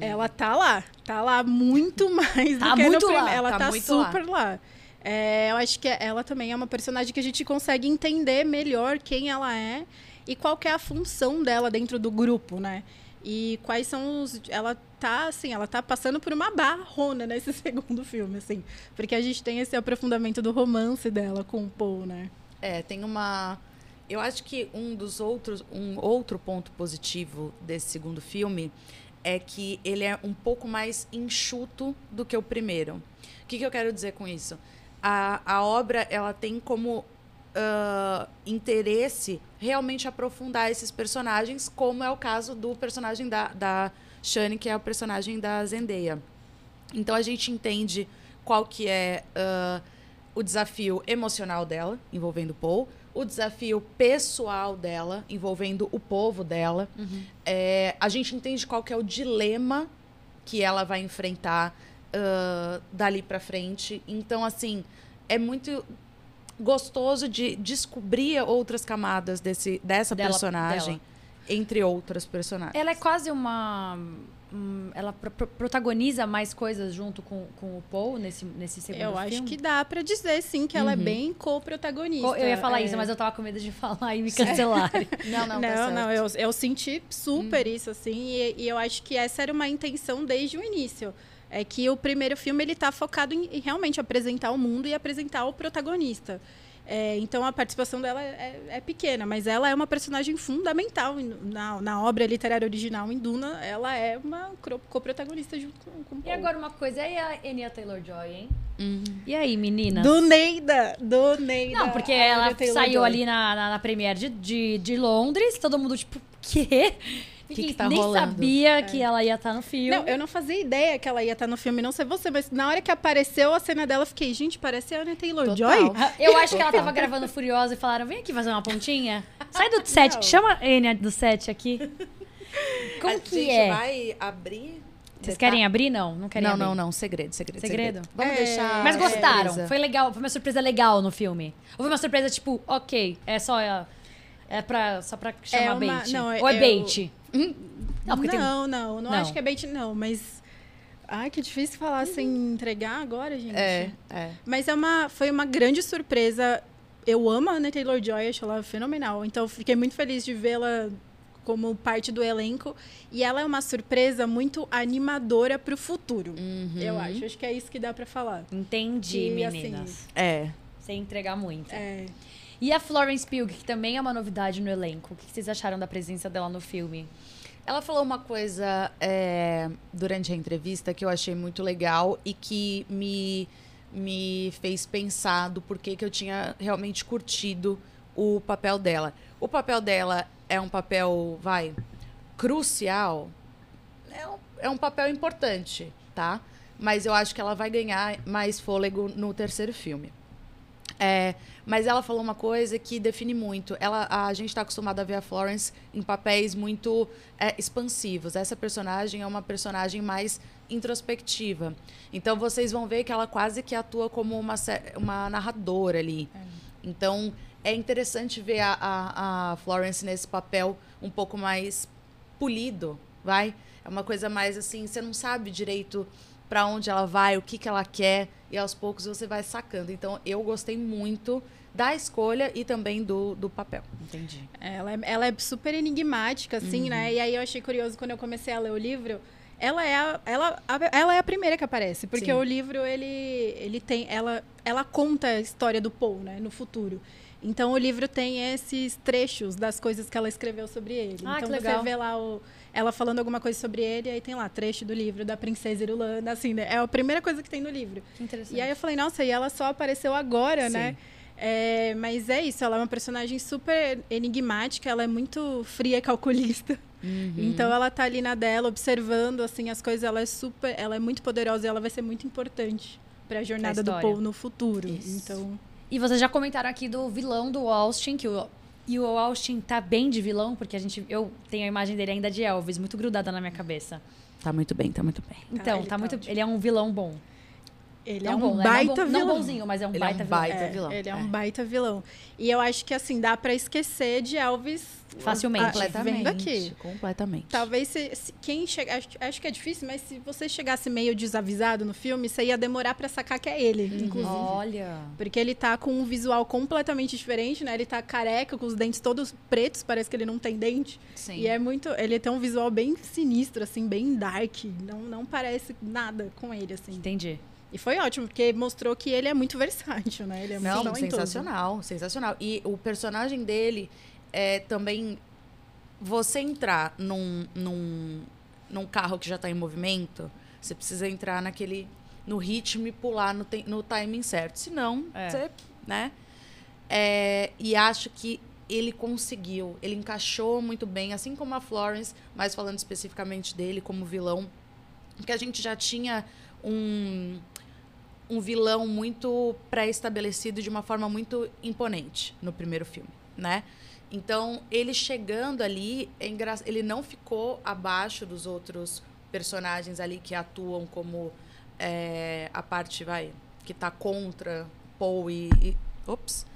Ela tá lá. Tá lá muito mais Tá do que no muito lá, primeiro. Ela tá tá, muito lá. super lá. É, eu acho que ela também é uma personagem que a gente consegue entender melhor quem ela é e qual é a função dela dentro do grupo, né? E quais são os. Ela tá, assim, ela tá passando por uma barrona nesse segundo filme, assim. Porque a gente tem esse aprofundamento do romance dela com o Paul, né? É, tem uma. Eu acho que um dos outros, um outro ponto positivo desse segundo filme é que ele é um pouco mais enxuto do que o primeiro. O que, que eu quero dizer com isso? A, a obra ela tem como ah, interesse realmente aprofundar esses personagens, como é o caso do personagem da, da Shani, que é o personagem da Zendaya. Então a gente entende qual que é ah, o desafio emocional dela, envolvendo o Paul, o desafio pessoal dela, envolvendo o povo dela. É, a gente entende qual que é o dilema que ela vai enfrentar ah, dali para frente. Então, assim, é muito gostoso de descobrir outras camadas desse, dessa Dela- personagem, entre outras personagens. Ela é quase uma hum, ela pro- protagoniza mais coisas junto com, com o Paul nesse, nesse segundo Eu filme? acho que dá pra dizer, sim, que ela é Uhum. bem co-protagonista. Co- Eu ia falar É. isso, mas eu tava com medo de falar e me cancelarem. Não, não, Não, tá não, certo. eu, eu senti super isso, assim, e, e eu acho que essa era uma intenção desde o início. É que o primeiro filme, ele tá focado em, em realmente apresentar o mundo e apresentar o protagonista. É, então, a participação dela é, é pequena, mas ela é uma personagem fundamental na, na obra literária original em Duna. Ela é uma co-protagonista junto com, com o E Paul. agora uma coisa, e a Anya Taylor-Joy, hein? Uhum. E aí, meninas? Do Neida! Do Neida! Não, porque ela saiu ali na, na, na premiere de, de, de Londres, todo mundo tipo, quê? Que que tá nem rolando? sabia que ela ia estar no filme. Não, eu não fazia ideia que ela ia estar no filme, não sei você, mas na hora que apareceu a cena dela, eu fiquei, gente, parece a Anya Taylor-Joy. Total. Eu acho que ela tava gravando Furiosa e falaram: vem aqui fazer uma pontinha. Sai do set, Não. chama a Enya do set aqui. Como a que gente é? vai abrir. Vocês querem abrir? Não, não querem Não, abrir. não, não. Segredo, segredo. Segredo? Vamos É, deixar. Mas É, gostaram? surpresa. Foi legal, foi uma surpresa legal no filme. Ou foi uma surpresa tipo, ok, é só. É, é pra, só pra chamar uma- bait? não, Ou é eu- bait? Não, porque tem- não, não, não Não. acho que é bait, não, mas. Ai, que difícil falar sem entregar agora, gente. É, é. Mas é uma, foi uma grande surpresa. Eu amo a Anna Taylor-Joy, acho ela fenomenal. Então, fiquei muito feliz de vê-la como parte do elenco. E ela é uma surpresa muito animadora pro futuro, Uhum. eu acho. Acho que é isso que dá pra falar. Entendi, E, assim, meninas. É. Sem entregar muito. É, E a Florence Pugh, que também é uma novidade no elenco. O que vocês acharam da presença dela no filme? Ela falou uma coisa é, durante a entrevista que eu achei muito legal e que me, me fez pensar do porquê que eu tinha realmente curtido o papel dela. O papel dela é um papel, vai, crucial. É um, é um papel importante, tá? Mas eu acho que ela vai ganhar mais fôlego no terceiro filme. É, mas ela falou uma coisa que define muito. Ela, a gente está acostumado a ver a Florence em papéis muito é, expansivos. Essa personagem é uma personagem mais introspectiva. Então vocês vão ver que ela quase que atua como uma, uma narradora ali. Então é interessante ver a, a, a Florence nesse papel um pouco mais polido, vai? É uma coisa mais assim, você não sabe direito para onde ela vai, o que, que ela quer, e aos poucos você vai sacando. Então eu gostei muito da escolha e também do, do papel. Entendi. Ela é, ela é super enigmática, assim, né? E aí eu achei curioso quando eu comecei a ler o livro. Ela é a, ela, a- ela é a primeira que aparece, porque Sim. o livro ele, ele tem ela ela conta a história do Paul, né, no futuro. Então o livro tem esses trechos das coisas que ela escreveu sobre ele. Ah, então que você legal. vê lá o, ela falando alguma coisa sobre ele, aí tem lá trecho do livro da princesa Irulanda, assim, né? É a primeira coisa que tem no livro. Que interessante. E aí eu falei, nossa, e ela só apareceu agora, Sim. né? É, mas é isso, ela é uma personagem super enigmática, ela é muito fria e calculista. Uhum. Então ela tá ali na dela, observando assim as coisas, ela é super, ela é muito poderosa e ela vai ser muito importante para a jornada do. Paul no futuro. Isso. Então, E vocês já comentaram aqui do vilão do Austin, que o. E o Austin tá bem de vilão, porque a gente, eu tenho a imagem dele ainda de Elvis, muito grudada na minha cabeça. Tá muito bem, tá muito bem. Então, ele tá tá muito. ótimo. ele é um vilão bom. Ele não é um bom, né? baita não, vilão. não bonzinho, mas é um Ele é um baita, vilão. É, Ele é, é. um baita vilão. E eu acho que assim, dá para esquecer de Elvis Facilmente. ah, Completamente. vendo aqui. Completamente. Talvez se, se- quem chega, acho, acho que é difícil, mas se você chegasse meio desavisado no filme, você ia demorar pra sacar que é ele, Uhum. inclusive. Olha. Porque ele tá com um visual completamente diferente, né? Ele tá careca, com os dentes todos pretos, parece que ele não tem dente. Sim. E é muito, ele tem um visual bem sinistro assim, bem dark, não não parece nada com ele assim. Entendi. E foi ótimo, porque mostrou que ele é muito versátil, né? Ele é Não, muito sensacional, sensacional. E o personagem dele é também você entrar num, num, num carro que já está em movimento, você precisa entrar naquele no ritmo e pular no, tem- no timing certo. Senão, É. você, né? É, e acho que ele conseguiu, ele encaixou muito bem, assim como a Florence, mas falando especificamente dele como vilão, porque a gente já tinha um um vilão muito pré-estabelecido de uma forma muito imponente no primeiro filme, né? Então, ele chegando ali, é ele não ficou abaixo dos outros personagens ali que atuam como é, a parte, vai, que tá contra Paul e, e- ops,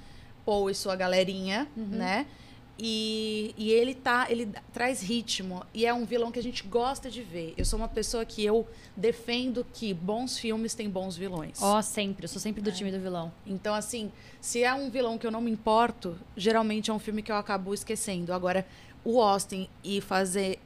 Paul e sua galerinha, né? E, e ele tá, ele traz ritmo e é um vilão que a gente gosta de ver. Eu sou uma pessoa que eu defendo que bons filmes têm bons vilões. Ó, sempre. Eu sou sempre do time do vilão. Então, assim, se é um vilão que eu não me importo, geralmente é um filme que eu acabo esquecendo. Agora, o Austin e fazer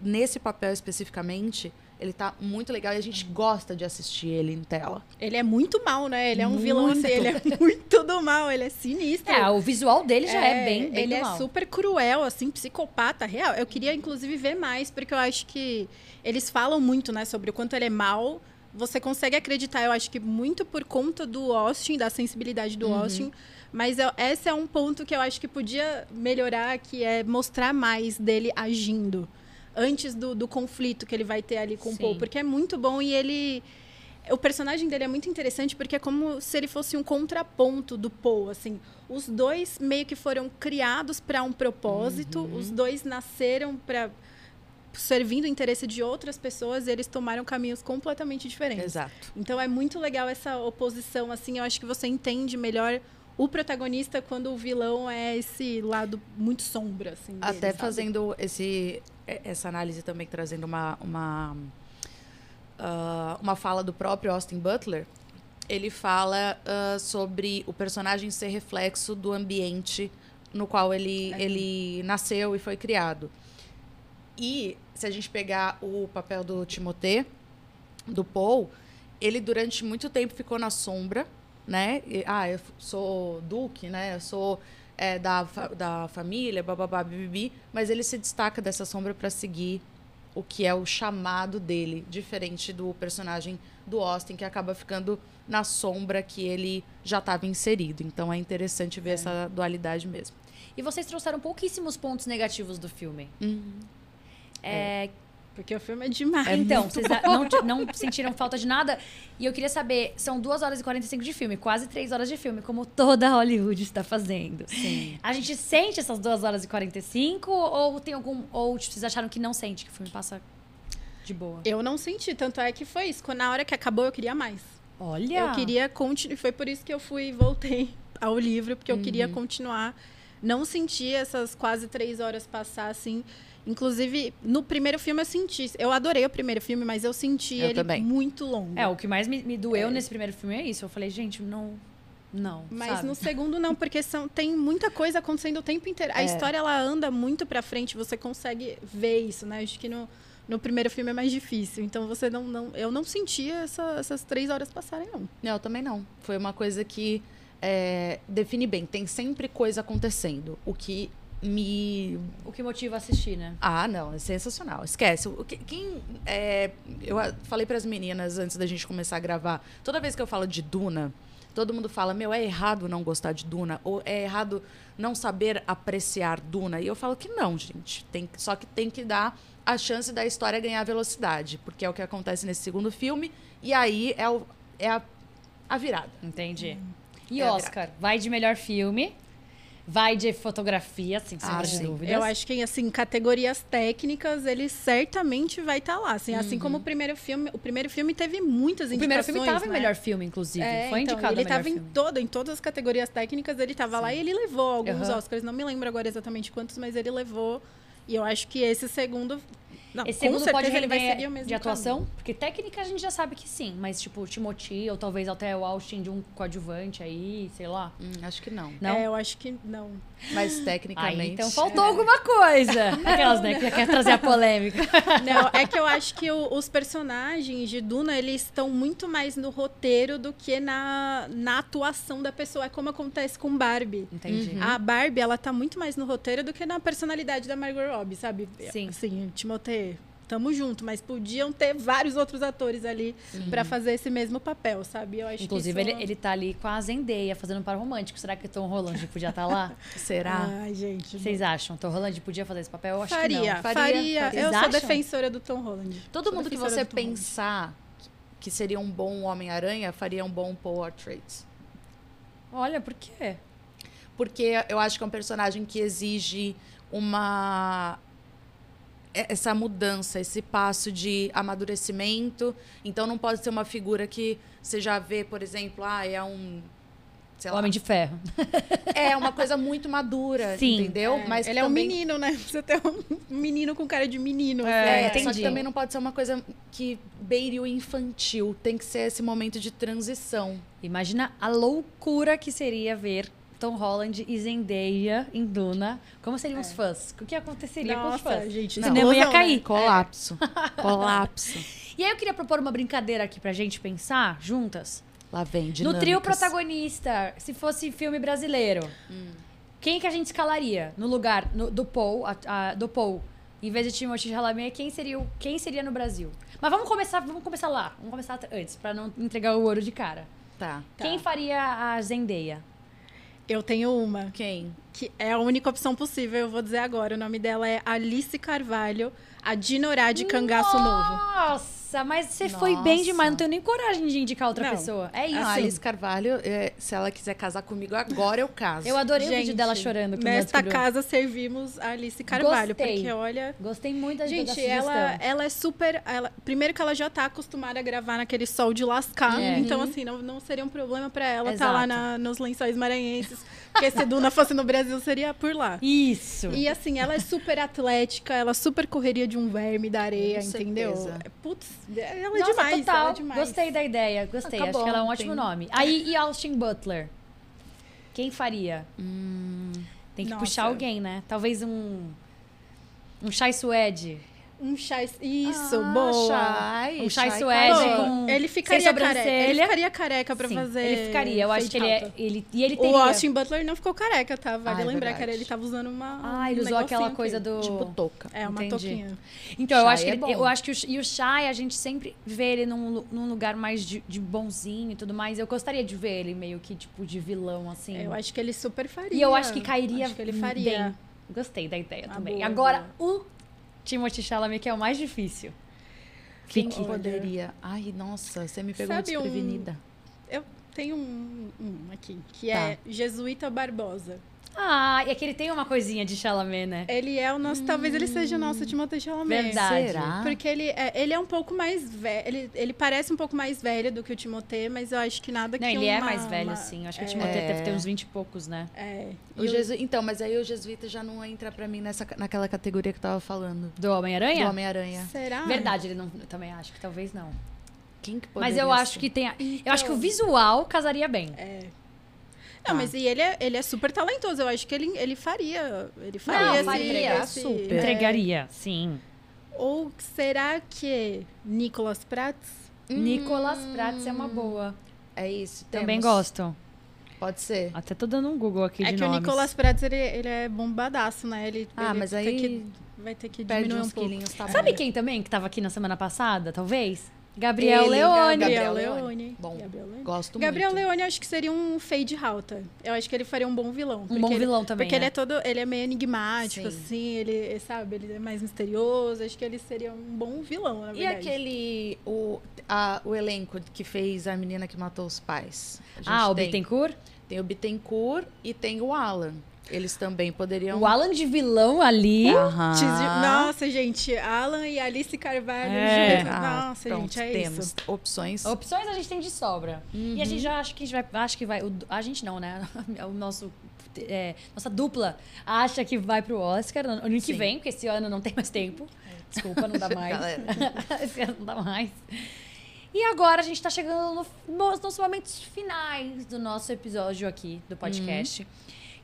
nesse papel especificamente, ele tá muito legal e a gente gosta de assistir ele em tela. Ele é muito mal, né? Ele é um Muito. vilão, ele é muito do mal, ele é sinistro. É, o visual dele já é, bem, bem Ele do é mal. super cruel, assim, psicopata real. Eu queria, inclusive, ver mais, porque eu acho que eles falam muito, né, sobre o quanto ele é mal. Você consegue acreditar, eu acho que muito por conta do Austin, da sensibilidade do Austin. Mas eu- esse é um ponto que eu acho que podia melhorar, que é mostrar mais dele agindo. Antes do, do conflito que ele vai ter ali com o Sim. Paul. Porque é muito bom e ele... O personagem dele é muito interessante porque é como se ele fosse um contraponto do Paul, assim. Os dois meio que foram criados para um propósito, Uhum. os dois nasceram para servindo o interesse de outras pessoas, eles tomaram caminhos completamente diferentes. Exato. Então é muito legal essa oposição, assim, eu acho que você entende melhor o protagonista quando o vilão é esse lado muito sombra, assim. Até fazendo esse, essa análise também, trazendo uma, uma, ah, uma fala do próprio Austin Butler, ele fala ah, sobre o personagem ser reflexo do ambiente no qual ele, ele nasceu e foi criado. E se a gente pegar o papel do Timothée, do Paul, ele durante muito tempo ficou na sombra, né? E, ah, eu sou duque, né? Eu sou é, da, da família, bababá, bibibi, mas ele se destaca dessa sombra para seguir o que é o chamado dele, diferente do personagem do Austin, que acaba ficando na sombra que ele já estava inserido. Então é interessante ver essa dualidade mesmo. E vocês trouxeram pouquíssimos pontos negativos do filme. É, Porque o filme é demais. então, vocês não, não sentiram falta de nada? E eu queria saber, são 2 horas e 45 de filme, quase 3 horas de filme, como toda Hollywood está fazendo. Sim. A gente sente essas 2 horas e 45 ou tem algum ou vocês acharam que não sente que o filme passa de boa? Eu não senti, tanto é que foi isso. Quando na hora que acabou, eu queria mais. Olha. Eu queria continuar. Foi por isso que eu fui e voltei ao livro, porque eu queria Uhum. continuar. Não senti essas quase três horas passar assim. Inclusive, no primeiro filme eu senti. Eu adorei o primeiro filme, mas eu senti Eu ele também. muito longo. É, o que mais me, me doeu nesse primeiro filme é isso. Eu falei, gente, não não, Mas sabe? no segundo não, porque são, tem muita coisa acontecendo o tempo inteiro. A É. história ela anda muito pra frente, você consegue ver isso, né? Acho que no, no primeiro filme é mais difícil. Então você não, não eu não sentia essa- essas três horas passarem não. Não, eu também não. Foi uma coisa que é, define bem. Tem sempre coisa acontecendo. O que me. O que motiva a assistir, né? Ah, não, é sensacional. Esquece. O que- Quem. é, eu falei para as meninas antes da gente começar a gravar. Toda vez que eu falo de Duna, todo mundo fala: Meu, é errado não gostar de Duna. Ou é errado não saber apreciar Duna. E eu falo que não, gente. Tem, só que tem que dar a chance da história ganhar velocidade. Porque é o que acontece nesse segundo filme. E aí é, o, é a, a virada. Entendi. E É Oscar, vai de melhor filme, vai de fotografia, sem sombra Ah, de sim. dúvidas. Eu acho que, assim, categorias técnicas, ele certamente vai estar lá. Assim, Uhum. assim como o primeiro filme. O primeiro filme teve muitas o indicações. primeiro filme tava em né? melhor filme, inclusive. É, Foi então, indicado ele estava em todo, em todas as categorias técnicas, ele estava lá e ele levou alguns Aham. Oscars. Não me lembro agora exatamente quantos, mas ele levou. E eu acho que esse segundo. Não, Esse segundo pode ele vai seguir o mesmo de atuação? caminho. Porque técnica a gente já sabe que sim, mas tipo, Timothy, ou talvez até o Austin de um coadjuvante aí, sei lá. Hum, acho que não. Não? É, eu acho que não. Mas Aí, tecnicamente. então faltou alguma coisa. Aquelas, né, que quer trazer a polêmica. Não, é que eu acho que o- os personagens de Duna, eles estão muito mais no roteiro do que na, na atuação da pessoa. É como acontece com Barbie. Entendi. A Barbie, ela tá muito mais no roteiro do que na personalidade da Margot Robbie, sabe? Sim. Assim, Timothée, tamo junto, mas podiam ter vários outros atores ali pra fazer esse mesmo papel, sabe? Eu acho Inclusive, que ele, isso... ele tá ali com a Zendaya, fazendo um par romântico. Será que o Tom Holland podia estar lá? Será? Ai, gente. Vocês acham? Tom Holland podia fazer esse papel? Eu acho faria, que não. faria, Faria, Eu Vocês sou acham? defensora do Tom Holland. Todo Sou mundo que você Holland. pensar que seria um bom Homem-Aranha faria um bom Paul Atreides. Olha, por quê? Porque eu acho que é um personagem que exige uma é- essa mudança, esse passo de amadurecimento. Então não pode ser uma figura que você já vê, por exemplo, ah, é um sei lá. Homem de Ferro. É uma coisa muito madura, Sim. entendeu? É, Mas ele é um também- menino, né? Você tem um menino com cara de menino. É. Só entendi. que também não pode ser uma coisa que beire o infantil. Tem que ser esse momento de transição. Imagina a loucura que seria ver Tom Holland e Zendaya em Duna. Como seriam os fãs? O que aconteceria com os Nossa, fãs? gente. O cinema ia né? cair. Colapso. Colapso. E aí eu queria propor uma brincadeira aqui pra gente pensar juntas. Lá vem, No dinâmicas. trio protagonista, se fosse filme brasileiro, quem que a gente escalaria no lugar no- do Paul, a- a- do Paul, em vez de Timothée Chalamet, quem seria, o- quem seria no Brasil? Mas vamos começar, vamos começar lá, vamos começar antes, pra não entregar o ouro de cara. Tá. Tá. Quem faria a Zendaya? Eu tenho uma, Quem? que é a única opção possível, eu vou dizer agora. O nome dela é Alice Carvalho, a Dinorá de Cangaço Novo. Nossa, mas você foi bem Nossa. demais, não tenho nem coragem de indicar outra Não. pessoa. É isso. A Ah, Alice Carvalho, é, se ela quiser casar comigo agora, eu caso. Eu adorei o Gente, vídeo dela chorando. Nesta casa servimos a Alice Carvalho, Gostei. porque olha. Gostei muito da Gente, ela, ela é super. Ela, primeiro que ela já tá acostumada a gravar naquele sol de lascar. É. Então, assim, não, não seria um problema pra ela estar lá Exato. na- nos lençóis maranhenses. Porque se Duna fosse no Brasil, seria por lá. Isso. E assim, ela é super atlética, ela super correria de um verme da areia, Com entendeu? certeza. Putz, ela é Nossa, demais, total. ela é demais. Gostei da ideia, gostei. Ah, tá Acho que ela é um ótimo tem- nome. Aí, e Austin Butler? Quem faria? Tem que Nossa. puxar alguém, né? Talvez um. Um Chai Suede. Um chá. Isso, Ah, boa. Shai, Um chai Shai suede com- ele ficaria careca. Ele ficaria careca pra Sim, fazer. Ele ficaria. Eu acho que ele é. Ele, e ele teria. O Austin Butler não ficou careca, tá? Vale Ah, é lembrar que verdade. era, ele tava usando uma. Ah, ele um usou aquela coisa aqui. do. Tipo touca. É, uma Entendi. touquinha. Então, eu Shai acho que é ele- bom. eu acho que o, e o Shai, a gente sempre vê ele num, num lugar mais de, de bonzinho e tudo mais. Eu gostaria de ver ele meio que tipo de vilão assim. É, eu acho que ele super faria. E eu acho que cairia Acho que ele faria. bem. Gostei da ideia Ah, também. boa, Agora, o Timothée Chalamet, que é o mais difícil. Quem Fique. poderia? Ai, nossa, você me pegou Sabe um- desprevenida. Eu tenho um, um aqui, que Tá. é Jesuíta Barbosa. Ah, é que ele tem uma coisinha de Chalamet, né? Ele é o nosso, talvez ele seja o nosso Timothée Chalamet. Verdade. Será? Porque ele é, ele é um pouco mais velho, ele, ele parece um pouco mais velho do que o Timothée, mas eu acho que nada Não, que ele é uma- mais velho, uma- sim. Acho que o é, Timothée É. deve ter uns 20 e poucos, né? É, O E o- Jesu... Então, mas aí o jesuíta já não entra pra mim nessa, naquela categoria que eu tava falando. Do Do Homem-Aranha? Homem-Aranha. Será? Verdade, ele não. Eu também acho que talvez não. Quem que Mas poderia eu acho ser? que tem. a- Eu acho que o visual casaria bem. É. Tá. Não, mas e ele é, ele é super talentoso. Eu acho que ele, ele faria. Ele faria. Não, esse- faria, esse- super. é. Entregaria, sim. Ou será que Nicolas Prats? Nicolas Prats é uma boa. É isso. Também temos. gosto. Pode ser. Até tô dando um Google aqui É de que nomes. o Nicolas Prats, ele, ele é bombadaço, né? Ele, Ah, ele mas tem aí que- vai ter que diminuir uns um pouco. quilinhos, tá Sabe quem também que tava aqui na semana passada, talvez? Gabriel Ele, Leone. Gabriel Gabriel Leone. Leone. Bom, Gabriel Leone. Gosto Gabriel muito. Leone, eu acho que seria um fade alta. Eu acho que ele faria um bom vilão. Um porque bom ele- vilão também. Porque ele né? é todo, ele é meio enigmático, Sim. assim, ele, sabe, ele é mais misterioso. Acho que ele seria um bom vilão, na E verdade. aquele. O, a- o elenco que fez a menina que matou os pais? Ah, o tem, Bittencourt? Tem o Bittencourt e tem o Alan. Eles também poderiam. O Alan de vilão ali. Aham. Nossa, gente, Alan e Alice Carvalho É. juntos. Ah, Nossa, pronto, gente, é temos isso. opções. Opções a gente tem de sobra. E a gente Uhum. já acha que a gente vai. Acho que vai. o- a gente não, né? O nosso. é, nossa dupla acha que vai pro Oscar no ano que Sim. vem, porque esse ano não tem mais tempo. Desculpa, não dá mais. Esse ano não dá mais. E agora a gente tá chegando no- nos, nos momentos finais do nosso episódio aqui do podcast.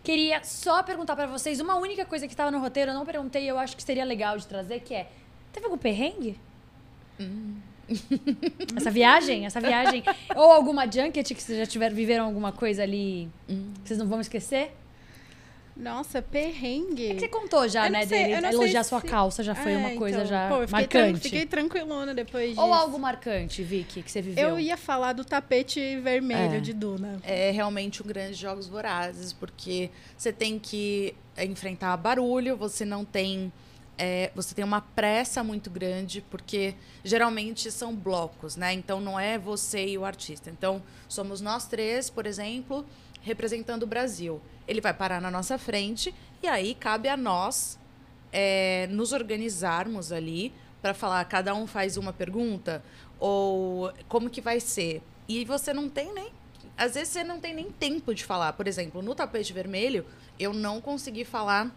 Queria só perguntar pra vocês uma única coisa que estava no roteiro, eu não perguntei, eu acho que seria legal de trazer, que é: teve algum perrengue? Essa viagem, essa viagem. Ou alguma junket que vocês já tiveram, viveram alguma coisa ali que vocês não vão esquecer? Nossa, perrengue. É que você contou já, Eu né, sei- dele. Elogiar se- sua calça já foi É, uma coisa então, já pô, fiquei tran- marcante. Fiquei tranquilona depois disso. Ou algo marcante, Vicky, que você viveu? Eu ia falar do tapete vermelho É. de Duna. é realmente um grande jogos vorazes, porque você tem que é, enfrentar barulho, você não tem. é, você tem uma pressa muito grande, porque geralmente são blocos, né? Então não é você e o artista. Então, somos nós três, por exemplo, representando o Brasil. Ele vai parar na nossa frente, e aí cabe a nós é, nos organizarmos ali para falar, cada um faz uma pergunta, ou como que vai ser. E você não tem nem às vezes você não tem nem tempo de falar. Por exemplo, no tapete vermelho, eu não consegui falar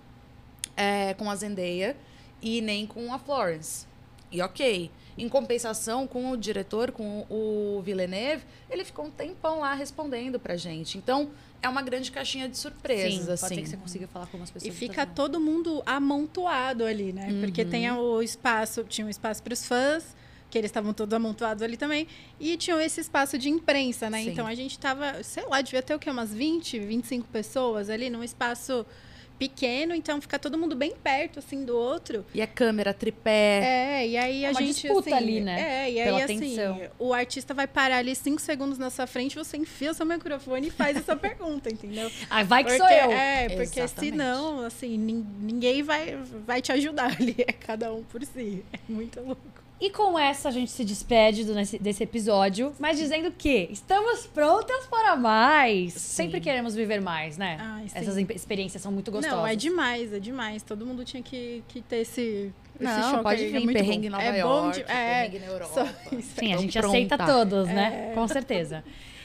é, com a Zendaya e nem com a Florence. E ok. Em compensação, com o diretor, com o Villeneuve, ele ficou um tempão lá respondendo pra gente. Então, é uma grande caixinha de surpresas, Sim, assim. pode ser que você consiga falar com umas pessoas. E fica também. todo mundo amontoado ali, né? Porque tem o espaço, tinha um espaço para os fãs, que eles estavam todos amontoados ali também, e tinha esse espaço de imprensa, né? Sim. Então a gente tava, sei lá, devia ter o quê? Umas 20, 25 pessoas ali num espaço pequeno, então fica todo mundo bem perto, assim, do outro. E a câmera, tripé. É, e aí É a uma gente. disputa assim, ali, né? É, e aí Pela assim, atenção. o artista vai parar ali cinco segundos na sua frente, você enfia o seu microfone e faz essa pergunta, entendeu? Ah, vai que Porque, sou eu. É, porque Exatamente. senão, assim, nin- ninguém vai, vai te ajudar ali. É cada um por si. É muito louco. E com essa a gente se despede do- nesse- desse episódio, mas dizendo que estamos prontas para mais. Sempre queremos viver mais, né? Ai, sim. Essas experiências são muito gostosas. Não, é demais, é demais. Todo mundo tinha que, que ter esse, esse Não, choque pode aí, é vir, muito perrengue bom. Nova é bom York, de, é, perrengue na Europa. só. Sim, a gente pronta. aceita todos, né? É. Com certeza.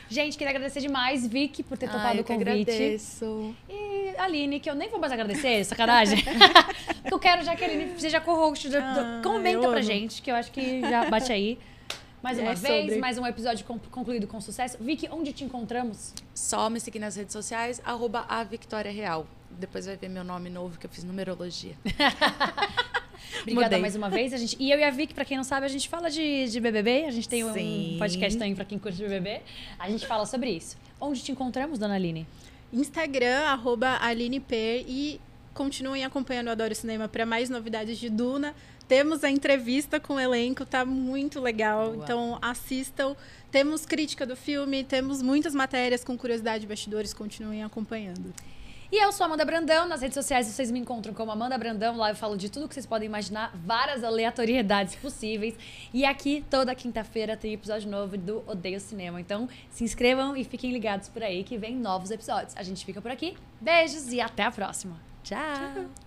Gente, queria agradecer demais, Vicky, por ter Ai, topado eu o que convite. agradeço. E Aline, que eu nem vou mais agradecer, sacanagem. Eu quero já que a Aline seja co-host. Ah, Comenta pra gente, que eu acho que já bate aí. Mais uma É vez, sobre. mais um episódio con- concluído com sucesso. Vicky, onde te encontramos? Só me seguir nas redes sociais, arroba a Victoria Real. Depois vai ver meu nome novo, que eu fiz numerologia. Obrigada Mudei. mais uma vez. A gente, e eu e a Vicky, pra quem não sabe, a gente fala de, de BBB. A gente tem um Sim. podcast também pra quem curte BBB. A gente fala sobre isso. Onde te encontramos, dona Aline? Instagram, arroba AlinePer e continuem acompanhando o Adoro Cinema para mais novidades de Duna. Temos a entrevista com o elenco, tá muito legal. Boa. Então assistam. Temos crítica do filme, temos muitas matérias com curiosidade de bastidores, continuem acompanhando. E eu sou Amanda Brandão. Nas redes sociais vocês me encontram como Amanda Brandão. Lá eu falo de tudo que vocês podem imaginar, várias aleatoriedades possíveis. E aqui, toda quinta-feira, tem episódio novo do Odeio Cinema. Então, se inscrevam e fiquem ligados por aí que vem novos episódios. A gente fica por aqui. Beijos e até a próxima. Tchau.